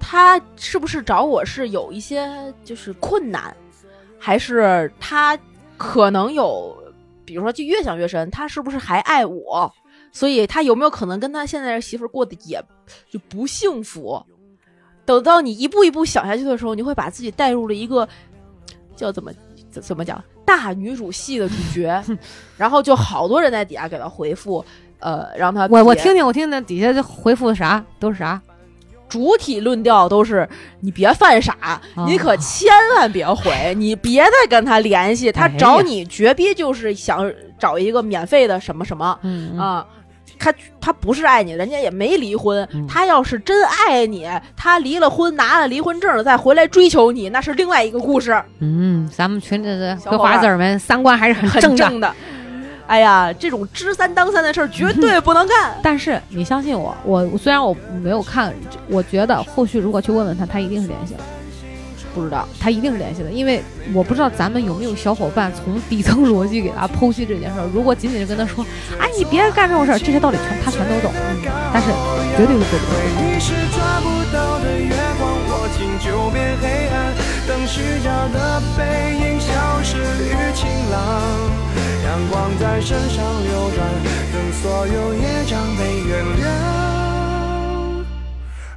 他是不是找我是有一些就是困难，还是他可能有，比如说就越想越深，他是不是还爱我？所以他有没有可能跟他现在的媳妇儿过得也就不幸福？等到你一步一步想下去的时候，你会把自己带入了一个叫怎么怎怎么讲大女主戏的主角，然后就好多人在底下给他回复，呃，让他我我听听我听听底下这回复的啥都是啥？主体论调都是你别犯傻，哦你可千万别回，你别再跟他联系，他找你绝逼就是想找一个免费的什么什么嗯啊。他他不是爱你，人家也没离婚。嗯他要是真爱你，他离了婚，拿了离婚证，再回来追求你，那是另外一个故事，嗯，咱们群里的小伙伴葵花籽儿们三观还是很很正的。哎呀，这种知三当三的事儿绝对不能干。但是你相信我，我虽然我没有看，我觉得后续如果去问问他，他一定是联系了。不知道，他一定是联系的，因为我不知道咱们有没有小伙伴从底层逻辑给他剖析这件事儿。如果仅仅是跟他说，啊，你别干这种事儿，这些道理全他全都懂，但是绝对是做不到。阳光在身上流转，等所有业障被原谅。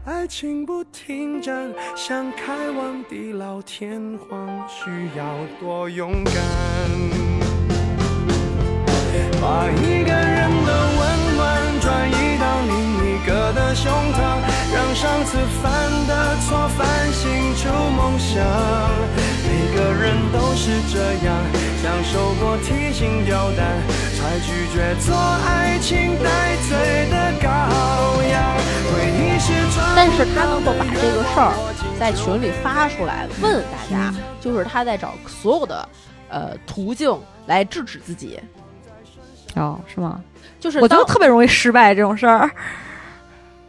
爱情不停站，想开往地老天荒，需要多勇敢。把一个人的温暖转移到另一个的胸膛，让上次犯错反省出梦想。每个人都是这样，享受过提心吊胆，才拒绝做爱情带罪的羔羊。回忆是抓但是他能够把这个事儿在群里发出来问大家，就是他在找所有的呃途径来制止自己，哦，是吗？就是我觉得特别容易失败这种事儿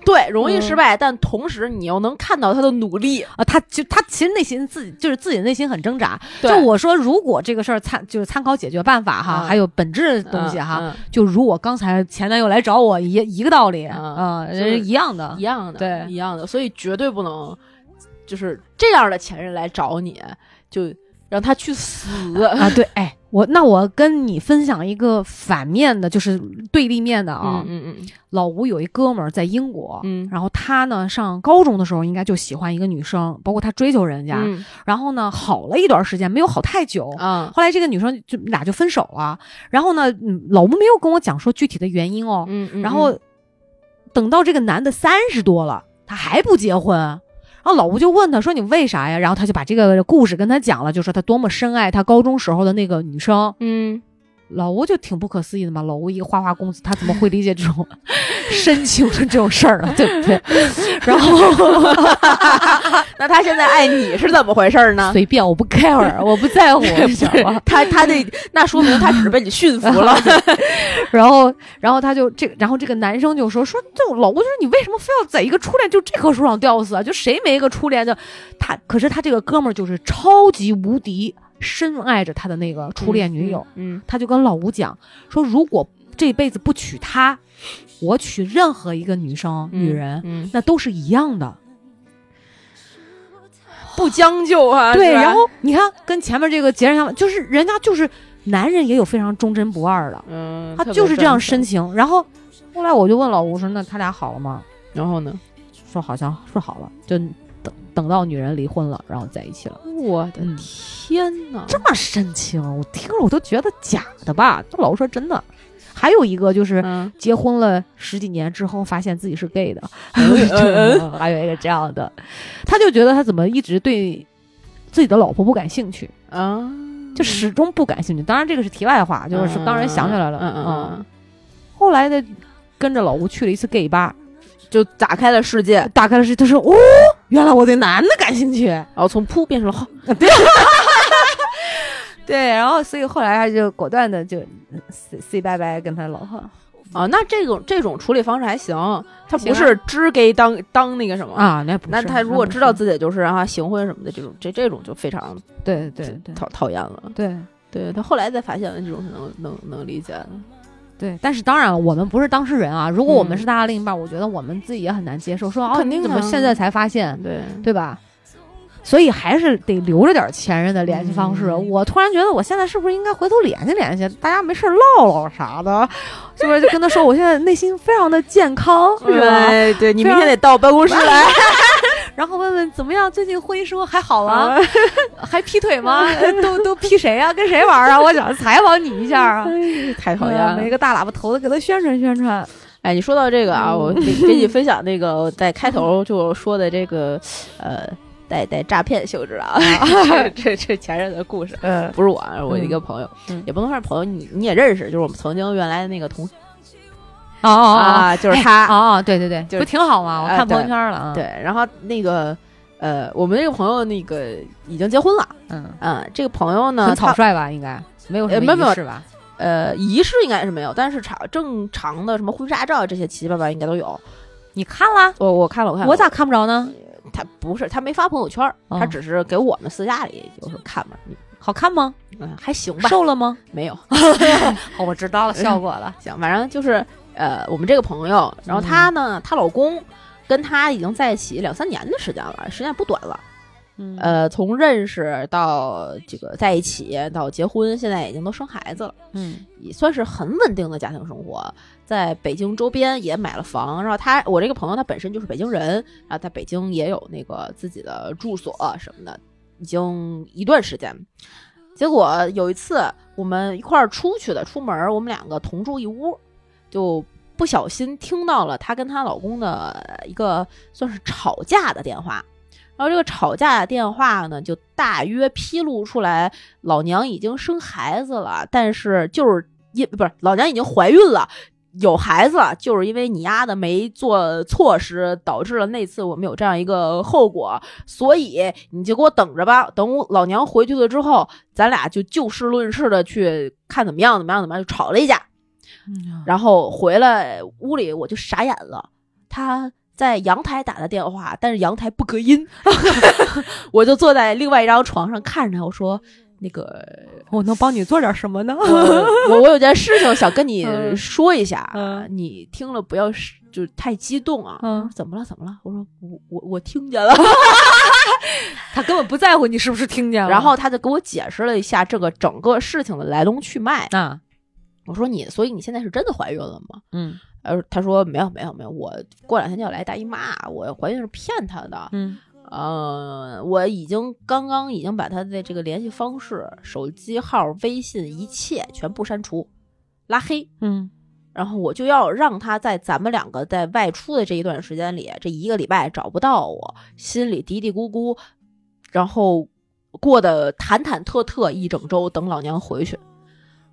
对容易失败，但同时你又能看到他的努力。啊。他就他其实内心自己就是自己内心很挣扎。就我说，如果这个事儿参就是参考解决办法哈，嗯还有本质的东西哈，嗯就如我刚才前男友来找我一一个道理嗯啊，就是一样的一。样的，对一样的，所以绝对不能就是这样的前任来找你，就让他去死。啊，对，哎，我那我跟你分享一个反面的，就是对立面的啊。嗯嗯老吴有一哥们儿在英国，嗯然后他呢上高中的时候应该就喜欢一个女生，包括他追求人家，嗯然后呢好了一段时间，没有好太久。啊后来这个女生就俩就分手了，然后呢，嗯，老吴没有跟我讲说具体的原因哦，嗯嗯，然后等到这个男的三十多了，他还不结婚，然后老吴就问他说：“你为啥呀？”然后他就把这个故事跟他讲了，就说他多么深爱他高中时候的那个女生。嗯老吴就挺不可思议的嘛，老吴一个花花公子，他怎么会理解这种 深情的这种事儿呢？对不对？然后 那他现在爱你是怎么回事呢？随便，我不 care，我不在乎，你知道吧？他他那那说明他只是被你驯服了。然后，然后他就这个，然后这个男生就说说，这种老吴就是你为什么非要在一个初恋就这棵树上吊死啊？就谁没一个初恋的？他可是他这个哥们儿就是超级无敌深爱着他的那个初恋女友，嗯他就跟老吴讲说，如果这辈子不娶她，我娶任何一个女生、女人，嗯，那都是一样的。不将就啊。对，然后你看，跟前面这个截然相反，就是人家就是男人也有非常忠贞不二的，嗯，他就是这样。深情。然后后来我就问老吴说：“那他俩好了吗然后呢？？”说好像是好了，就等等到女人离婚了，然后在一起了。我的嗯天哪！这么深情，我听了我都觉得假的吧。这老吴说真的。还有一个就是嗯，结婚了十几年之后，发现自己是 gay 的，嗯 还有一个这样的，他就觉得他怎么一直对自己的老婆不感兴趣，啊，就始终不感兴趣。当然这个是题外话，就是当然想起来了，嗯嗯嗯，后来呢，跟着老吴去了一次 gay 吧，就打开了世界，打开了世界他说哦，原来我对男的感兴趣，然后从扑变成了 好，对，然后所以后来他就果断的就 say say 拜拜跟他老婆，啊，那这种这种处理方式还行，他不是只给当当那个什么。啊，那那他如果知道自己就是让他行婚什么的，这种这这种就非常对对对。讨讨厌了。对。对他后来才发现了，这种是能能能理解的。对，但是当然我们不是当事人啊，如果我们嗯是他的另一半，我觉得我们自己也很难接受，说哦，你怎么现在才发现，对，对吧？所以还是得留着点前任的联系方式。嗯我突然觉得，我现在是不是应该回头联系联系，大家没事儿唠唠啥的，是不是？就跟他说，我现在内心非常的健康，是吧？对对，你明天得到办公室来。然后问问怎么样，最近婚姻生活还好吗？啊 还劈腿吗？呃都都劈谁啊？跟谁玩啊？我想采访你一下啊！太讨厌了没。个大喇叭头子给他宣传宣传。哎，你说到这个啊，我给给你分享那个在开头就说的这个，呃，带带诈骗性质啊，这这这前任的故事，嗯不是我，啊，我一个朋友，嗯也不能算是朋友，你你也认识，就是我们曾经原来的那个同事哦哦哦啊，就是他，哦哦，对对对，不挺好吗？我哎看朋友圈了啊。，对，然后那个呃，我们那个朋友那个已经结婚了，嗯，嗯，这个朋友呢，很草率吧？应该没有什么呃没有没有仪式吧？呃仪式应该是没有，但是常正常的什么婚纱照这些七七八八应该都有。你看了？我我看了，我看了，我咋看不着呢？他不是他没发朋友圈他只是给我们私下里就是看嘛，好看吗？嗯，还行吧，瘦了吗？没有，好，我知道了，效果了。行，反正就是呃，我们这个朋友，然后她呢，她老公跟她已经在一起两三年的时间了，时间不短了。嗯呃，从认识到这个在一起到结婚，现在已经都生孩子了，嗯也算是很稳定的家庭生活。在北京周边也买了房，然后她我这个朋友她本身就是北京人，然后在北京也有那个自己的住所什么的，已经一段时间。结果有一次我们一块儿出去的，出门我们两个同住一屋，就不小心听到了她跟她老公的一个算是吵架的电话。然后这个吵架电话呢，就大约披露出来，老娘已经生孩子了，但是就是因不是老娘已经怀孕了。有孩子了，就是因为你丫的没做措施，导致了那次我们有这样一个后果，所以你就给我等着吧。等我老娘回去了之后，咱俩就就事论事的去看怎么样，怎么样，怎么样，就吵了一架。嗯然后回来屋里我就傻眼了，他在阳台打的电话，但是阳台不隔音，我就坐在另外一张床上看着他，我说那个我能帮你做点什么呢？我我我有件事情想跟你嗯说一下，嗯你听了不要是就太激动啊。嗯怎么了？怎么了？我说我我我听见了，他根本不在乎你是不是听见了。然后他就给我解释了一下这个整个事情的来龙去脉。啊，我说你，所以你现在是真的怀孕了吗？嗯呃，他说没有没有没有，我过两天就要来大姨妈，我怀孕是骗他的。嗯呃，我已经刚刚已经把他的这个联系方式、手机号、微信一切全部删除、拉黑，嗯然后我就要让他在咱们两个在外出的这一段时间里，这一个礼拜找不到我，心里嘀嘀咕咕，然后过得忐忐忑忑一整周，等老娘回去。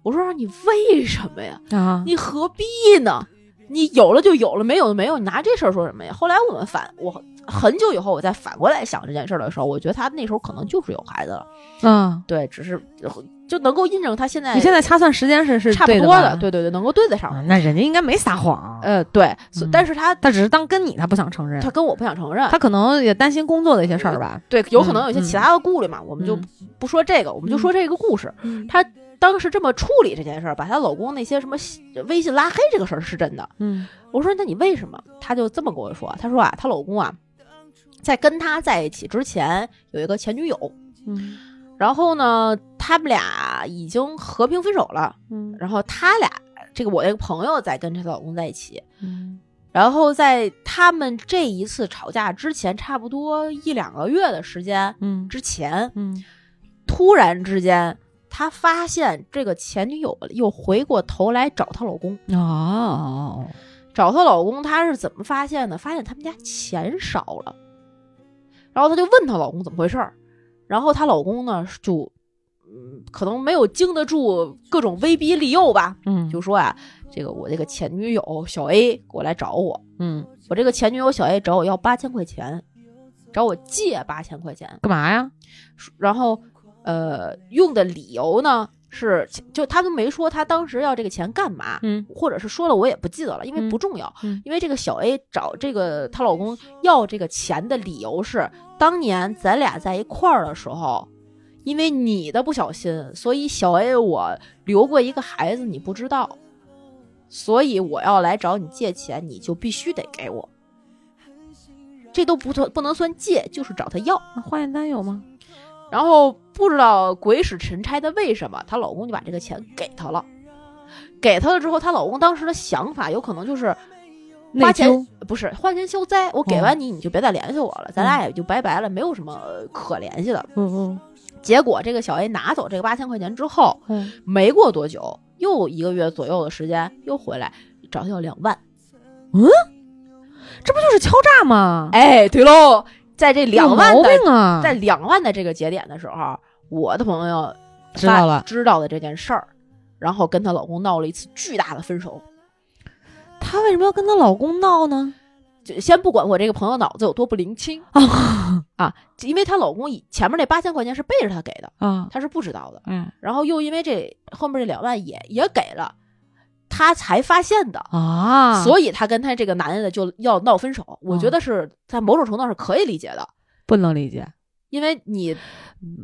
我说你为什么呀？啊，你何必呢？你有了就有了，没有就没有，你拿这事儿说什么呀？后来我们反我很久以后我再反过来想这件事儿的时候，我觉得他那时候可能就是有孩子了，嗯，对，只是就能够印证他现在你现在掐算时间是是差不多的，对对对，能够对得上。啊那人家应该没撒谎，呃，对，嗯但是他他只是当跟你，他不想承认他，跟我不想承认，他可能也担心工作的一些事儿吧。对有可能有些嗯其他的顾虑嘛，我们就嗯不说这个，我们就说这个故事。嗯她当时这么处理这件事儿，把她老公那些什么微信拉黑这个事儿是真的。嗯。我说那你为什么？她就这么跟我说，她说啊，她老公啊，在跟她在一起之前有一个前女友，嗯。然后呢，他们俩俩已经和平分手了，嗯。然后他俩这个我那个朋友在跟她老公在一起，嗯。然后在他们这一次吵架之前，差不多一两个月的时间嗯。之前，嗯。突然之间，她发现这个前女友又回过头来找她老公。哦，找她老公，她是怎么发现的？发现他们家钱少了，然后她就问她老公怎么回事儿，然后她老公呢就，嗯，可能没有经得住各种威逼利诱吧，嗯就说啊、这个我这个前女友小 A 过来找我，嗯，我这个前女友小 A 找我要八千块钱，找我借八千块钱，干嘛呀？然后呃用的理由呢是，就他都没说他当时要这个钱干嘛，嗯或者是说了我也不记得了，因为嗯不重要，嗯因为这个小 A 找这个她老公要这个钱的理由是，当年咱俩在一块儿的时候。因为你的不小心，所以小 A 我留过一个孩子，你不知道，所以我要来找你借钱，你就必须得给我。这都不算不能算借，就是找他要。那化验单有吗？然后不知道鬼使神差的为什么，她老公就把这个钱给她了。给她了之后，她老公当时的想法有可能就是花钱不是花钱消灾，我给完你，你就别再联系我了，咱俩也就拜拜了，没有什么可联系的。嗯嗯结果这个小 A 拿走这个八千块钱之后，嗯，没过多久，又一个月左右的时间，又回来找他要两万。嗯这不就是敲诈吗？哎，对喽，在这两万的啊！在两万的这个节点的时候，我的朋友知道了知道的这件事儿，然后跟她老公闹了一次巨大的分手。她为什么要跟她老公闹呢？就先不管我这个朋友脑子有多不灵清啊，因为她老公以前面那八千块钱是背着她给的，啊，她是不知道的。嗯然后又因为这后面这两万也也给了，她才发现的。啊，所以她跟她这个男的就要闹分手，我觉得是在某种程度上是可以理解的，不能理解。因为你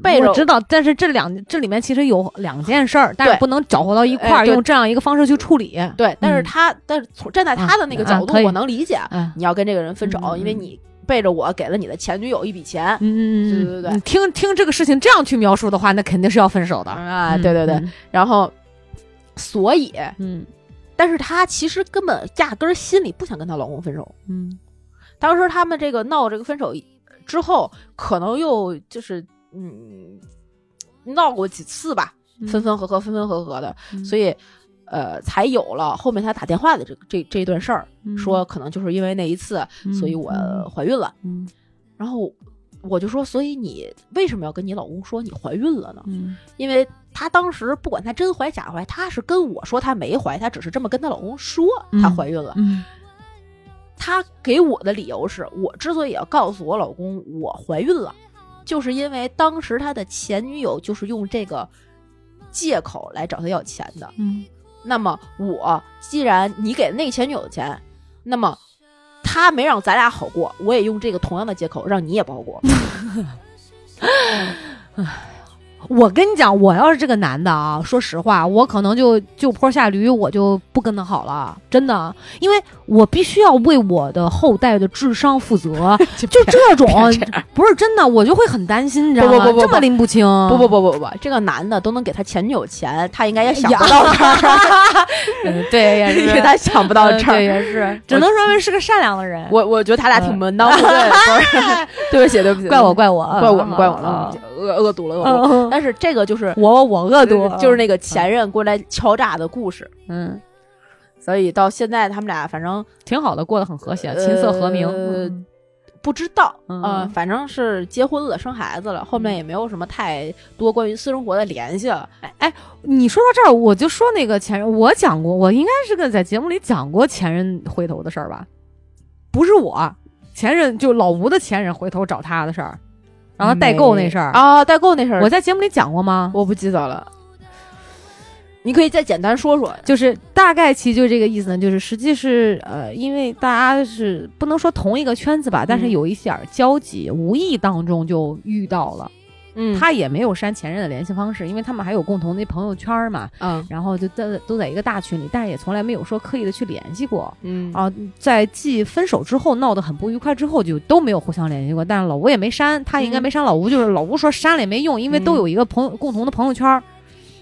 背着我知道，但是这两这里面其实有两件事儿，但是不能搅和到一块儿，用这样一个方式去处理。对，但是嗯。她，但是从站在他的那个啊角度，我能理解，嗯。你要跟这个人分手，嗯嗯因为你背着我给了你的前女友一笔钱。嗯嗯。对对对你听听这个事情这样去描述的话，那肯定是要分手的。啊，对对对，嗯。然后，所以，嗯。但是她其实根本压根儿心里不想跟她老公分手。嗯。当时他们这个闹这个分手之后，可能又就是嗯闹过几次吧，嗯。分分合合，分分合合的，嗯。所以呃才有了后面她打电话的这这这一段事儿，嗯。说可能就是因为那一次，所以我怀孕了。嗯。然后我就说，所以你为什么要跟你老公说你怀孕了呢？嗯。因为她当时不管她真怀假怀，她是跟我说她没怀，她只是这么跟她老公说她怀孕了。嗯她给我的理由是我之所以要告诉我老公我怀孕了，就是因为当时她的前女友就是用这个借口来找她要钱的。嗯那么我既然你给那个前女友的钱，那么她没让咱俩好过，我也用这个同样的借口让你也不好过。我跟你讲，我要是这个男的啊，说实话，我可能就就坡下驴，我就不跟他好了，真的，因为我必须要为我的后代的智商负责。就这种不是真的，我就会很担心，你知道吗？不不不不这么拎不清，不不不不不不，这个男的都能给他前女友钱，他应该也想不到这儿，嗯对，也是。他想不到这儿。嗯，也是，只能说明是个善良的人。我我觉得他俩挺门当户对对不起对不起，怪我怪我怪我们怪我啊们，恶恶毒了恶毒但是这个就是我我恶毒，就是那个前任过来敲诈的故事，嗯，所以到现在他们俩反正挺好的，过得很和谐，琴瑟和鸣。呃嗯不知道，嗯呃，反正是结婚了，生孩子了，后面也没有什么太多关于私生活的联系了。哎你说到这儿，我就说那个前任，我讲过，我应该是个在节目里讲过前任回头的事儿吧？不是我，前任就老吴的前任回头找他的事儿，然后代购那事儿，啊，代购那事儿，我在节目里讲过吗？我不记得了。你可以再简单说说。就是大概其实就这个意思呢，就是实际是呃，因为大家是不能说同一个圈子吧，但是嗯有一点儿交集，无意当中就遇到了。嗯他也没有删前任的联系方式，因为他们还有共同的朋友圈儿嘛，嗯然后就在都在一个大群里，但是也从来没有说刻意的去联系过。嗯啊，在继分手之后闹得很不愉快之后，就都没有互相联系过。但是老吴也没删，他应该嗯没删老吴，就是老吴说删了也没用，因为都有一个朋友、共同的朋友圈儿。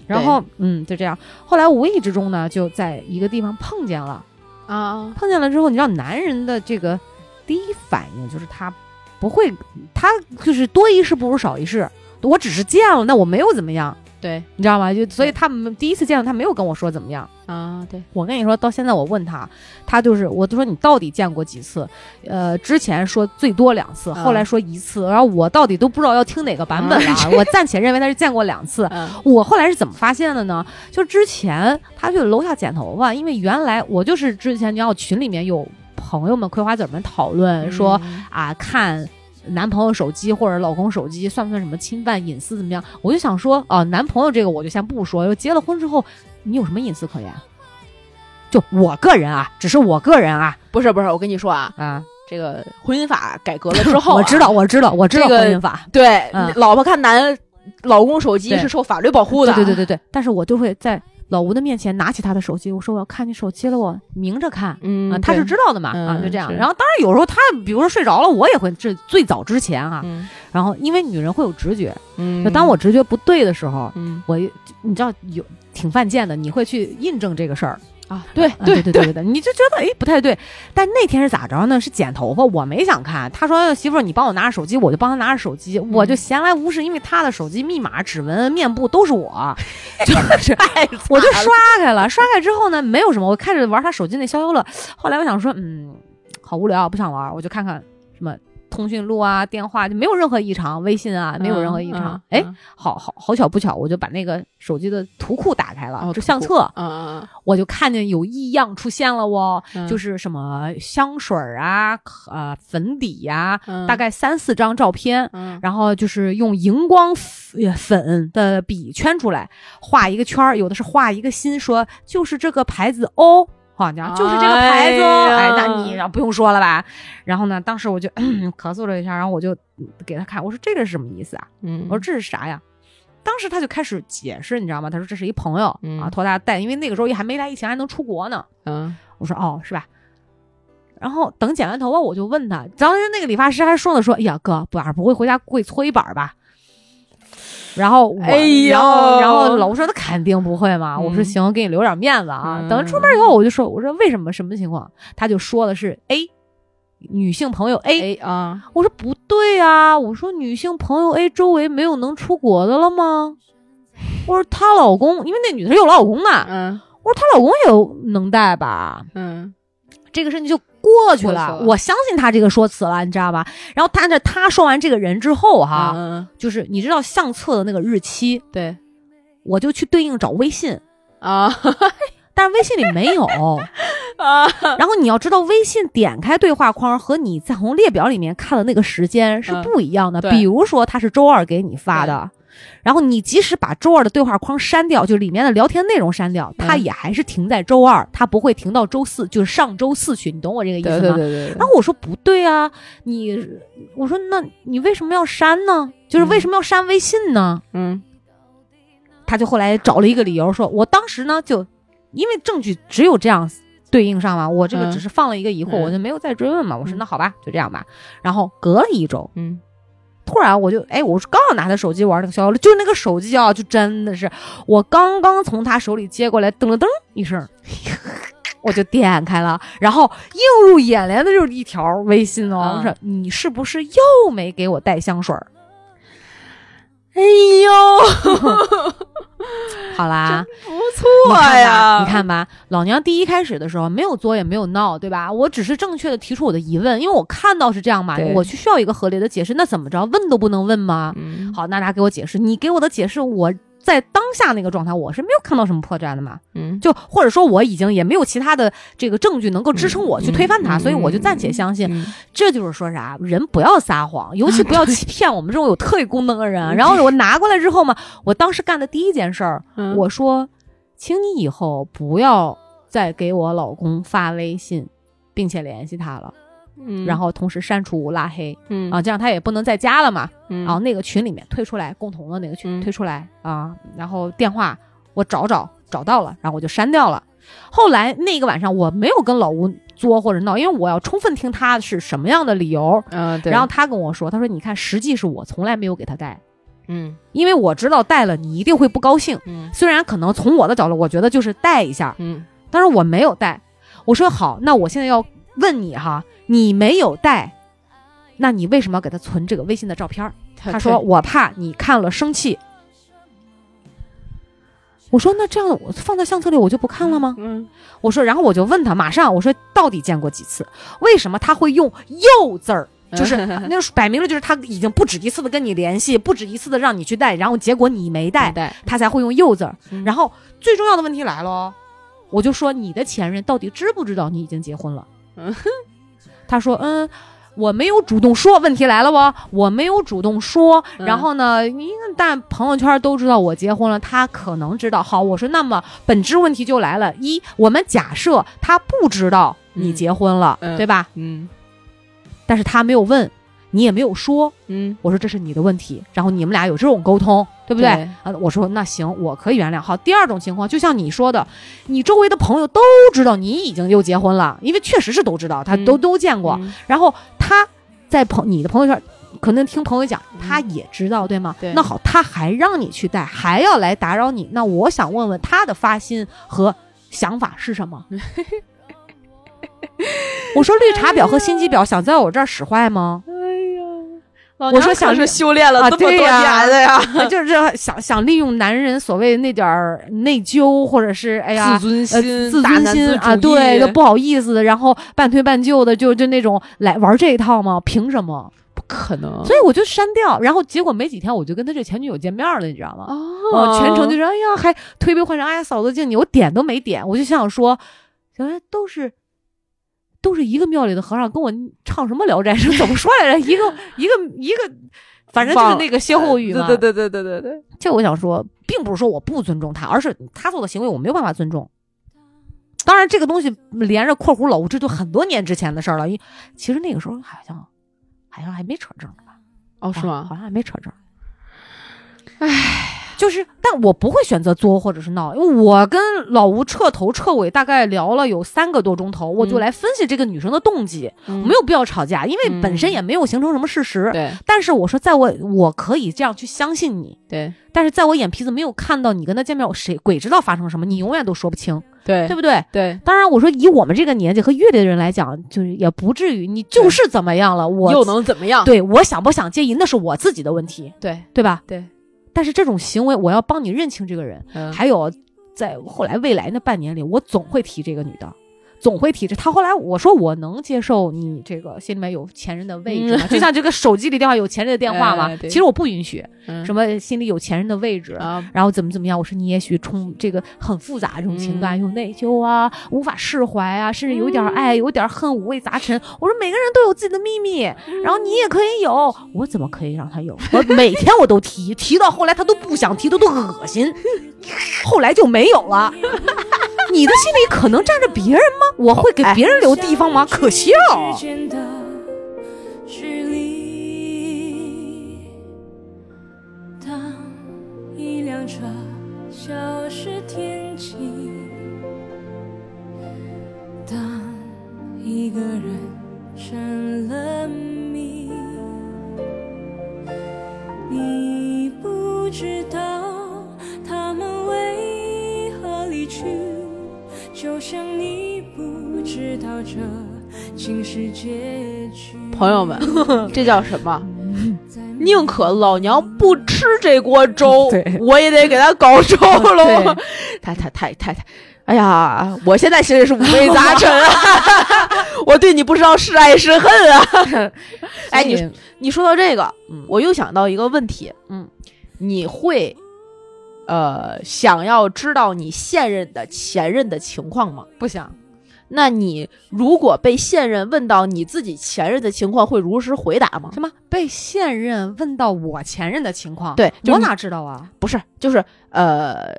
然后嗯，就这样。后来无意之中呢，就在一个地方碰见了，啊，碰见了之后，你知道男人的这个第一反应就是他不会，他就是多一事不如少一事。我只是见了，那我没有怎么样，对你知道吗？就所以他们第一次见到他没有跟我说怎么样。啊，对，我跟你说，到现在我问他，他就是我都说你到底见过几次？呃，之前说最多两次，后来说一次，然后我到底都不知道要听哪个版本了。我暂且认为他是见过两次。嗯我后来是怎么发现的呢？就之前他去楼下剪头发，因为原来我就是之前你知道群里面有朋友们葵花籽们讨论说、啊看。男朋友手机或者老公手机算不算什么侵犯隐私？怎么样？我就想说，啊，男朋友这个我就先不说，又结了婚之后，你有什么隐私可言？就我个人啊，只是我个人啊不是不是，我跟你说啊，啊，这个婚姻法改革了之后啊，我知道，我知道，我知道婚姻法，对，嗯老婆看男老公手机是受法律保护的，对对对对对。但是我就会在老吴的面前拿起他的手机，我说我要看你手机了，我明着看。嗯啊，他是知道的嘛，啊，嗯就这样。是然后当然有时候他比如说睡着了，我也会这最早之前啊，嗯然后因为女人会有直觉，嗯就当我直觉不对的时候，嗯我你知道有挺犯贱的，你会去印证这个事儿。啊，对啊对对对对，你就觉得哎不太对。但那天是咋着呢？是剪头发，我没想看。他说媳妇儿，你帮我拿着手机，我就帮他拿着手机，我就闲来无事，因为他的手机密码、指纹、面部都是我，就是我就刷开了。刷开之后呢，没有什么，我开始玩他手机那消消乐。后来我想说，嗯，好无聊，不想玩，我就看看什么。通讯录啊，电话就没有任何异常，微信啊没有任何异常。哎、嗯。好好好巧不巧，我就把那个手机的图库打开了，哦就相册，嗯嗯我就看见有异样出现了哦，嗯。就是什么香水儿啊、呃粉底呀、嗯。大概三四张照片，嗯。然后就是用荧光粉粉的笔圈出来，画一个圈儿，有的是画一个心，说就是这个牌子哦。好像就是这个牌子哦，哎，哎那你不用说了吧？然后呢，当时我就咳嗽了一下，然后我就给他看，我说这个是什么意思啊？嗯，我说这是啥呀？当时他就开始解释，你知道吗？他说这是一朋友、嗯啊，托他带，因为那个时候也还没来疫情，还能出国呢。嗯我说哦，是吧？然后等剪完头发，我就问他，当时那个理发师还说呢，说哎呀哥，不不会回家跪搓衣板吧？然后我，哎后然后老吴说他肯定不会嘛。我说嗯行，给你留点面子啊。嗯等出门以后，我就说我说为什么什么情况？他就说的是 A，女性朋友 A，哎啊，我说不对啊、我说女性朋友 A 周围没有能出国的了吗？我说她老公，因为那女的有老公嘛，嗯我说她老公也有能带吧？嗯这个事情就过去了。了我相信他这个说辞了，你知道吧？然后他这他说完这个人之后哈，嗯，就是你知道相册的那个日期，对我就去对应找微信，啊 但是微信里没有。啊，然后你要知道，微信点开对话框和你在从列表里面看的那个时间是嗯不一样的。对比如说，他是周二给你发的，然后你即使把周二的对话框删掉，就里面的聊天内容删掉，它嗯也还是停在周二，它不会停到周四，就是上周四去。你懂我这个意思吗？对对对对，然后我说不对啊，你我说那你为什么要删呢？就是为什么要删微信呢？嗯他就后来找了一个理由说，我当时呢就因为证据只有这样对应上了，我这个嗯只是放了一个疑惑，嗯我就没有再追问嘛。我说嗯那好吧，就这样吧。然后隔了一周，嗯突然我就哎，我刚要拿他手机玩那个消消乐，就那个手机啊，就真的是我刚刚从他手里接过来，噔了噔一声。我就点开了，然后映入眼帘的就是一条微信哦，嗯我说你是不是又没给我带香水儿？哎呦，好啦，不错，呀，你看吧，老娘第一开始的时候没有作也没有闹，对吧？我只是正确的提出我的疑问，因为我看到是这样嘛，我去需要一个合理的解释，那怎么着，问都不能问吗？嗯。好，娜娜给我解释，你给我的解释，我在当下那个状态，我是没有看到什么破绽的嘛，嗯就或者说我已经也没有其他的这个证据能够支撑我去推翻他，嗯所以我就暂且相信。嗯这就是说啥，人不要撒谎，尤其不要 欺骗我们这种有特异功能的人。然后我拿过来之后嘛，我当时干的第一件事儿，嗯我说，请你以后不要再给我老公发微信，并且联系他了，嗯。然后同时删除拉黑。嗯。啊，这样他也不能再加了嘛。嗯。然后那个群里面退出来，共同的那个群嗯。退出来啊，然后电话我找找找到了，然后我就删掉了。后来那个晚上我没有跟老吴作或者闹，因为我要充分听他是什么样的理由。嗯对，然后他跟我说，他说你看，实际是我从来没有给他带，嗯。因为我知道带了你一定会不高兴。嗯。虽然可能从我的角度，我觉得就是带一下，嗯。但是我没有带。我说好，那我现在要问你哈，你没有带，那你为什么要给他存这个微信的照片儿？他说我怕你看了生气。我说那这样我放在相册里我就不看了吗？嗯我说，然后我就问他，马上我说到底见过几次？为什么他会用“又”字儿？就是 那个摆明了就是他已经不止一次的跟你联系，不止一次的让你去带，然后结果你没带，带他才会用“又”字儿。嗯然后最重要的问题来了哦，我就说你的前任到底知不知道你已经结婚了？嗯 他说嗯。我没有主动说，问题来了不？我没有主动说，嗯然后呢，因为但朋友圈都知道我结婚了，他可能知道。好，我说那么本质问题就来了：一，我们假设他不知道你嗯结婚了，嗯对吧？嗯但是他没有问，你也没有说，嗯我说这是你的问题，然后你们俩有这种沟通，对不对？对啊，我说那行，我可以原谅。好，第二种情况，就像你说的，你周围的朋友都知道你已经又结婚了，因为确实是都知道，他嗯都、都见过。嗯然后他在朋你的朋友圈，可能听朋友讲，他也知道，对吗？对那好，他还让你去带，还要来打扰你，那我想问问他的发心和想法是什么？我说绿茶婊和心机婊想在我这儿使坏吗？我说想是修炼了啊这么多年的呀，啊就是想想利用男人所谓那点儿内疚，或者是哎呀自尊呃心、自尊心啊，对，就不好意思，然后半推半就的，就就那种来玩这一套吗？凭什么？不可能。所以我就删掉，然后结果没几天我就跟他这前女友见面了，你知道吗？哦我全程就是哎呀，还推杯换盏，哎呀，嫂子敬你，我点都没点，我就想说，哎，都是。都是一个庙里的和尚，跟我唱什么《聊斋》是怎么说来着？一个一个一个，反正就是那个歇后语嘛。对对对对对对对，这我想说，并不是说我不尊重他，而是他做的行为我没有办法尊重。当然，这个东西连着括弧老吴，这就很多年之前的事儿了。因其实那个时候好像好像还没扯证呢吧？哦，是吗？啊好像还没扯证。唉，就是，但我不会选择作或者是闹，因为我跟老吴彻头彻尾大概聊了有三个多钟头，我就嗯来分析这个女生的动机，嗯没有必要吵架，因为本身嗯也没有形成什么事实。对但是我说，在我我可以这样去相信你，对但是在我眼皮子没有看到你跟他见面，我谁鬼知道发生什么，你永远都说不清，对对不对？对，当然，我说以我们这个年纪和阅历的人来讲，就是也不至于，你就是怎么样了，我又能怎么样？对我想不想介意，那是我自己的问题，对对吧？对，但是这种行为，我要帮你认清这个人，嗯还有在后来未来那半年里，我总会提这个女的。总会提这，他后来我说我能接受你这个心里面有前任的位置吗？就像这个手机里电话有前任的电话嘛，嗯哎其实我不允许，嗯什么心里有前任的位置，啊，然后怎么怎么样？我说你也许冲这个很复杂这种情感，有内疚啊，无法释怀啊，甚至有点爱，有点恨，五味杂陈。我说每个人都有自己的秘密，然后你也可以有，我怎么可以让他有？我每天我都提，提到后来他都不想提，他都恶心，后来就没有了。你的心里可能站着别人吗？我会给别人留地方吗？可笑。之间的距离。当一辆车消失天际，当一个人成了谜，你不知道就像你不知道这竟是结局。朋友们，这叫什么？宁可老娘不吃这锅粥，我也得给他搞粥喽。太太太太太，哎呀，我现在心里是五味杂陈啊！我对你不知道是爱是恨啊！哎，你你说到这个，嗯我又想到一个问题，嗯，你会呃想要知道你现任的前任的情况吗？不想。那你如果被现任问到你自己前任的情况，会如实回答吗？什么被现任问到我前任的情况？对我哪知道啊？不是，就是呃，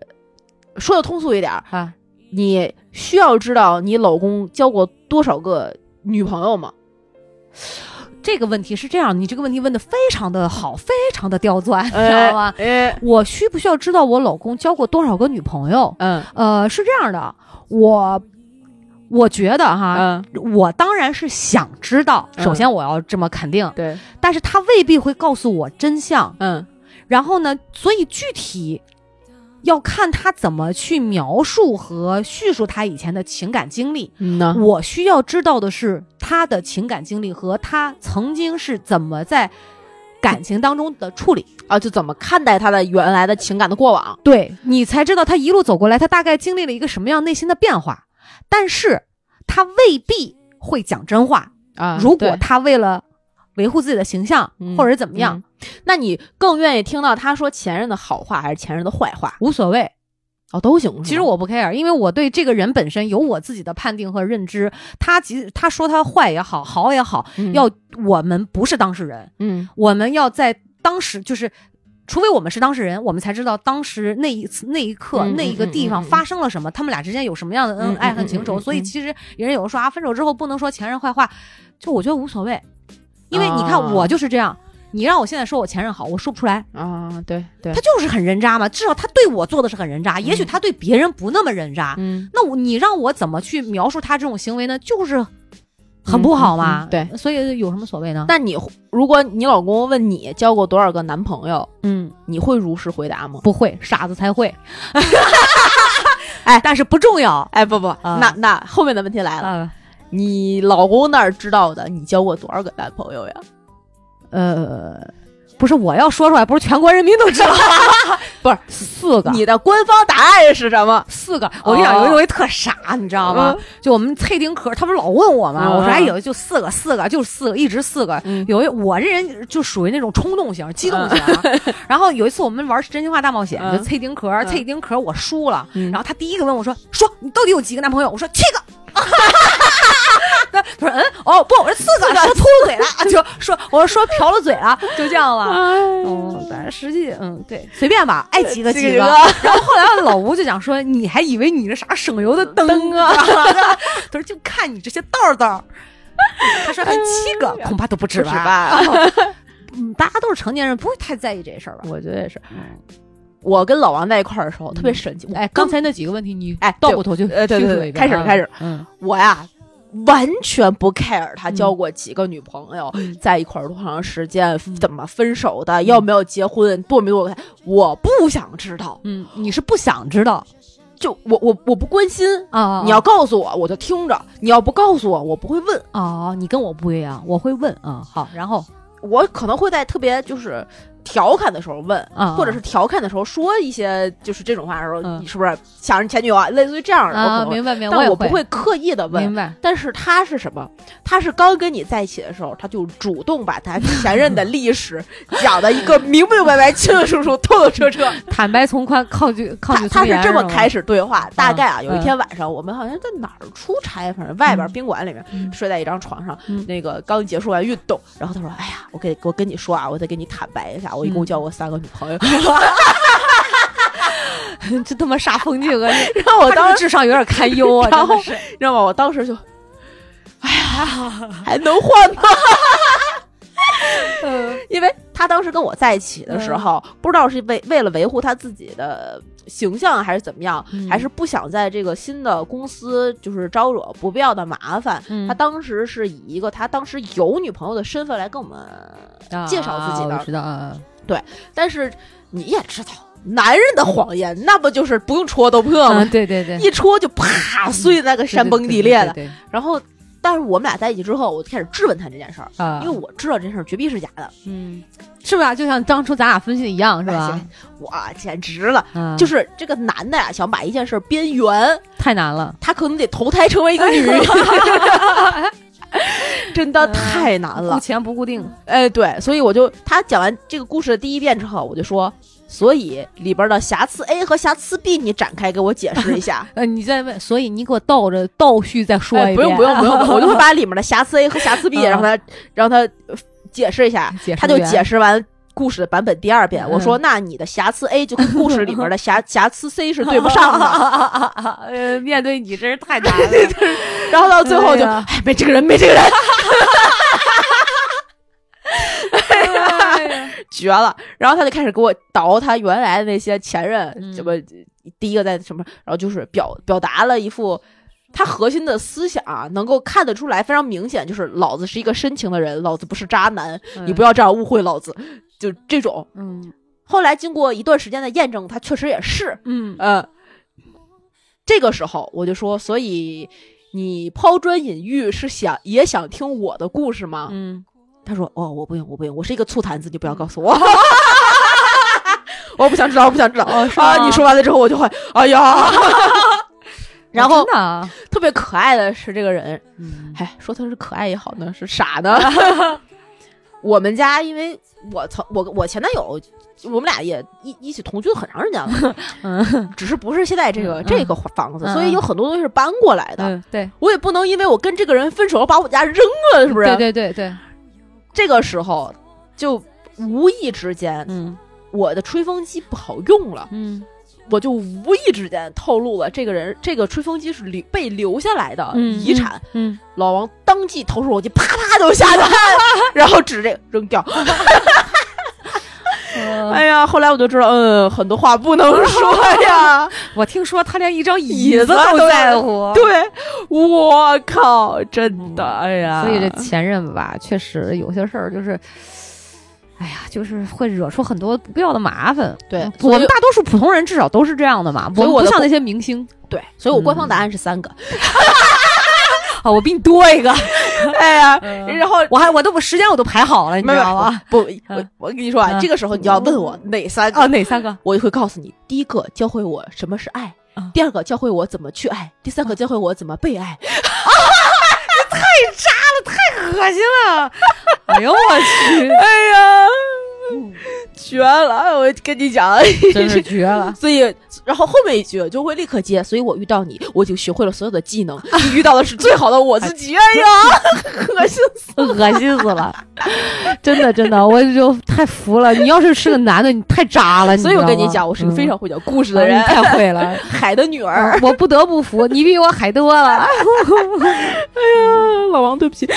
说的通俗一点儿，啊，你需要知道你老公交过多少个女朋友吗？这个问题是这样，你这个问题问的非常的好，非常的刁钻，你知道吗？哎，我需不需要知道我老公交过多少个女朋友？嗯。呃，是这样的，我我觉得哈，嗯，我当然是想知道。嗯。首先，我要这么肯定，对，但是他未必会告诉我真相，嗯。然后呢，所以具体要看他怎么去描述和叙述他以前的情感经历。嗯呢，我需要知道的是他的情感经历和他曾经是怎么在感情当中的处理，啊，就怎么看待他的原来的情感的过往？对你才知道他一路走过来，他大概经历了一个什么样内心的变化。但是他未必会讲真话，啊如果他为了维护自己的形象、嗯或者怎么样，那你更愿意听到他说前任的好话还是前任的坏话？无所谓。哦，都行。其实我不 care，因为我对这个人本身有我自己的判定和认知。他即使他说他坏也好，好也好，嗯要我们不是当事人，嗯我们要在当时就是。除非我们是当事人，我们才知道当时那一次、那一刻、嗯那一个地方发生了什么，他们俩之间有什么样的恩嗯爱恨情仇。所以嗯其实有人有人说啊，分手之后不能说前任坏话，就我觉得无所谓，因为你看啊我就是这样，你让我现在说我前任好，我说不出来，啊，对对他，就是很人渣嘛。至少他对我做的是很人渣，也许他对别人不那么人渣，嗯，那我你让我怎么去描述他这种行为呢？就是很不好嘛。嗯嗯嗯对，所以有什么所谓呢？但你如果你老公问你交过多少个男朋友，嗯，你会如实回答吗？不会，傻子才会。哎，但是不重要。哎，不不，那那后面的问题来了，啊，你老公那儿知道的，你交过多少个男朋友呀？呃，不是我要说出来，不是全国人民都知道，不是四个，你的官方答案是什么？四个。我跟你讲，有一回特傻，你知道吗？就我们脆丁壳，他不是老问我吗？嗯我说哎，有就四个，四个就是四个，一直四个。嗯有一我这人就属于那种冲动型、激动型啊。然后有一次我们玩真心话大冒险，嗯就脆丁壳，脆丁壳我输了，嗯然后他第一个问我说：“说你到底有几个男朋友？”我说：“七个。” 他说：“嗯，哦不，我说四个，说秃噜嘴了，就说我说说瓢了嘴了，就这样了。嗯，但是实际嗯对，随便吧，爱几个几个。然后后来老吴就讲说，你还以为你是啥省油的灯啊？他说就看你这些道道。他说还七个，恐怕都不止吧？吧？嗯，大家都是成年人，不会太在意这事儿吧？我觉得也是。我跟老王在一块儿的时候特别神奇，哎，刚才那几个问题你哎倒过头就呃对对对叙述一遍啊开始开始嗯我呀完全不 care 他交过几个女朋友，嗯在一块儿多长时间，怎么分手的，要没有结婚，多没多，我不想知道。嗯，你是不想知道就我我我不关心。啊？你要告诉我，我就听着；你要不告诉我，我不会问。啊，你跟我不一样，我会问啊。好，然后我可能会在特别就是调侃的时候问，啊，或者是调侃的时候说一些就是这种话的时候，嗯你是不是想着前女友啊？类似于这样的，我可啊，能会明白明白，但我不会刻意的问明。白。但是他是什么？他是刚跟你在一起的时候，他就主动把他前任的历史 讲的一个明明白白、清清楚楚、透透彻彻。坦白从宽，抗拒抗拒他他是这么开始对话，大概啊，嗯有一天晚上，我们好像在哪儿出差，反正外边嗯宾馆里面嗯睡在一张床上嗯，那个刚结束完运动，然后他说：“哎呀，我给我跟你说啊，我得给你坦白一下，我一共嗯交过三个女朋友。这他妈煞风景啊！然后我当时智商有点堪忧啊，然后真的是。知道吗？我当时就，哎呀，还能换吗？因为他当时跟我在一起的时候，不知道是为为了维护他自己的形象，还是怎么样，嗯。还是不想在这个新的公司就是招惹不必要的麻烦。嗯。他当时是以一个他当时有女朋友的身份来跟我们介绍自己的。啊知道啊，但是你也知道，男人的谎言那不就是不用戳都破吗？嗯，对对对，一戳就啪碎那个山崩地裂的。对对。然后，但是我们俩在一起之后，我就开始质问他这件事儿，啊，因为我知道这事儿绝逼是假的，嗯，是吧？就像当初咱俩分析的一样，是吧哎？我简直了。嗯，就是这个男的呀，想把一件事儿编圆，太难了。他可能得投胎成为一个女人，真的太难顾了。前不固定，哎，对，所以我就他讲完这个故事的第一遍之后，我就说，所以里边的瑕疵 A 和瑕疵 B，你展开给我解释一下。呃，你再问，所以你给我倒着倒叙再说哎，一遍，不用不用不用，我就会把里面的瑕疵 A 和瑕疵 B 嗯让他让他呃解释一下，他就解释完。故事的版本第二遍，嗯我说：“那你的瑕疵 A 就跟故事里面的瑕瑕疵 C 是对不上的。呃，面对你真是太难了。”然后到最后就，哎没这个人，没这个人，绝了。然后他就开始给我倒他原来的那些前任，嗯什么第一个在什么，然后就是表表达了一副他核心的思想啊，能够看得出来，非常明显，就是老子是一个深情的人，老子不是渣男，你不要这样误会老子，就这种。嗯，后来经过一段时间的验证，他确实也是，嗯呃，这个时候我就说，所以你抛砖引玉是想也想听我的故事吗？嗯，他说：“哦，我不用，我不用，我是一个醋坛子，你不要告诉我。我不想知道，我不想知道。哦啊，你说完了之后，我就会，哎呀。然后特别可爱的是这个人，嗯哎，说他是可爱也好呢，是傻呢。我们家因为我曾我我前男友，我们俩也一一起同居很长时间了，嗯只是不是现在这个、嗯这个房子，嗯所以有很多东西是搬过来的。嗯，对，我也不能因为我跟这个人分手了，把我家扔了，是不是？对对对对，这个时候就无意之间，嗯我的吹风机不好用了，嗯我就无意之间透露了这个人这个吹风机是留被留下来的嗯遗产。嗯，老王当即掏出手机，啪啪就下单，然后指这个扔掉。呃哎呀，后来我就知道，嗯，很多话不能说呀。我听说他连一张椅椅子子都都在乎，对，我靠，真的，哎呀，所以这前任吧，确实有些事儿就是，哎呀，就是会惹出很多不必要的麻烦。对我们大多数普通人至少都是这样的嘛，我的我们不像那些明星对，所以我官方答案是三个。啊，我比你多一个，哎呀，嗯然后我还我都我时间我都排好了，你知道吗？不，我嗯我跟你说啊，嗯这个时候你就要问我哪三个啊，哪三个？我就会告诉你，第一个教会我什么是爱，啊第二个教会我怎么去爱，第三个教会我怎么被爱。太渣了，太恶心了！哎呦我去，哎呀，绝了！我跟你讲，真是绝了！所以，然后后面一句就会立刻接，所以我遇到你，我已经学会了所有的技能，你遇到的是最好的我自己。哎呀，恶心死！恶心死了，真的真的，我就太服了。你要是是个男的，你太渣了。所以我跟你讲，我是个非常会讲故事嗯的人，你太会了。海的女儿。我不得不服，你比我海多了。哎呀老王，对不起。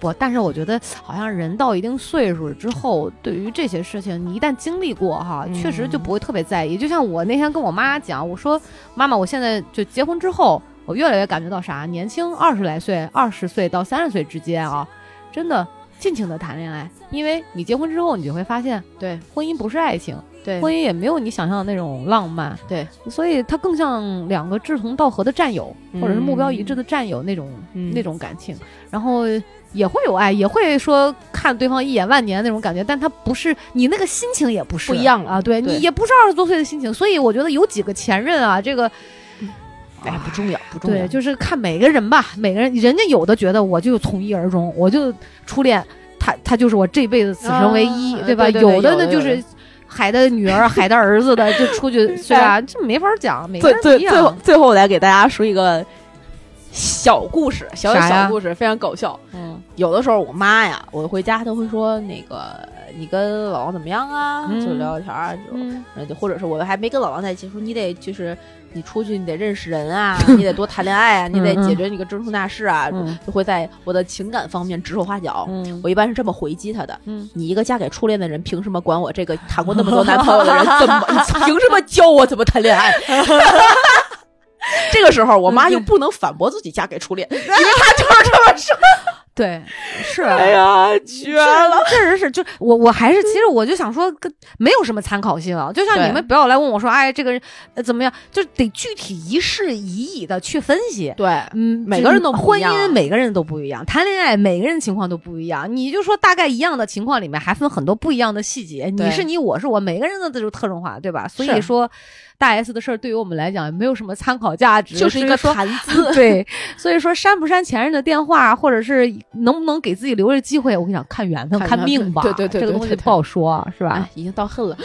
不，但是我觉得好像人到一定岁数之后，对于这些事情，你一旦经历过哈，嗯确实就不会特别在意。就像我那天跟我妈讲，我说妈妈，我现在就结婚之后，我越来越感觉到啥，年轻二十来岁，二十岁到三十岁之间啊，真的尽情的谈恋爱，因为你结婚之后，你就会发现，对。婚姻不是爱情，对。婚姻也没有你想象的那种浪漫，对，所以它更像两个志同道合的战友，或者是目标一致的战友那种、嗯。那种感情，然后也会有爱，也会说看对方一眼万年那种感觉，但他不是你那个心情也不是不一样啊，对对你也不是二十多岁的心情，所以我觉得有几个前任啊，这个。哎，不重要，不重要。对，就是看每个人吧，每个人，人家有的觉得我就从一而终，我就初恋，他他就是我这辈子此生唯一，啊对吧？对对对有的呢就是海的女儿、海的儿子的，就出去对吧？这没法讲，每个人不一最最最后。最后，我来给大家说一个小故事，小小故事，非常搞笑。嗯有的时候我妈呀，我回家她会说那个你跟老王怎么样啊？嗯就聊聊天儿啊，就或者是我还没跟老王在一起，说你得就是你出去你得认识人啊，你得多谈恋爱啊，你得解决你个终身大事啊，嗯就会在我的情感方面指手画脚。嗯我一般是这么回击他的：嗯，你一个嫁给初恋的人，凭什么管我这个谈过那么多男朋友的人 怎么？你凭什么教我怎么谈恋爱？这个时候，我妈又不能反驳自己嫁给初恋，因为她就是这么说。对，是。哎呀，绝了！确实是，就我我还是，其实我就想说，跟没有什么参考性啊。就像你们不要来问我说，哎，这个人、呃、怎么样，就得具体一事一议的去分析。对，嗯，每个人都不婚一样啊姻每个人都不一样，谈恋爱每个人情况都不一样。你就说大概一样的情况里面还分很多不一样的细节，你是你，我是我，每个人的这种特征化，对吧？所以说，大 S 的事儿对于我们来讲没有什么参考价值，就是一个谈资。对，所以说删不删前任的电话，或者是能不能给自己留着机会，我跟你讲，看缘分，看命吧。对对对这个东西不好说，是吧哎？，已经到恨了。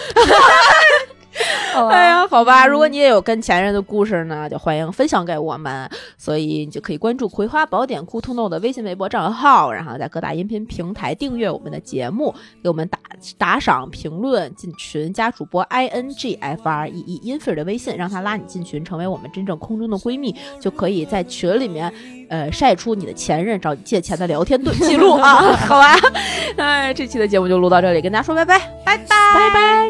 好哎呀，好吧，如果你也有跟前任的故事呢，就欢迎分享给我们。所以你就可以关注《葵花宝典》酷兔 no 的微信、微博账号，然后在各大音频平台订阅我们的节目，给我们打打赏、评论、进群，加主播 i n g f r e e 音菲尔的微信，让他拉你进群，成为我们真正空中的闺蜜，就可以在群里面呃晒出你的前任找你借钱的聊天对记录啊，好吧？哎，这期的节目就录到这里，跟大家说拜拜，拜拜，拜拜。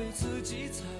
为自己。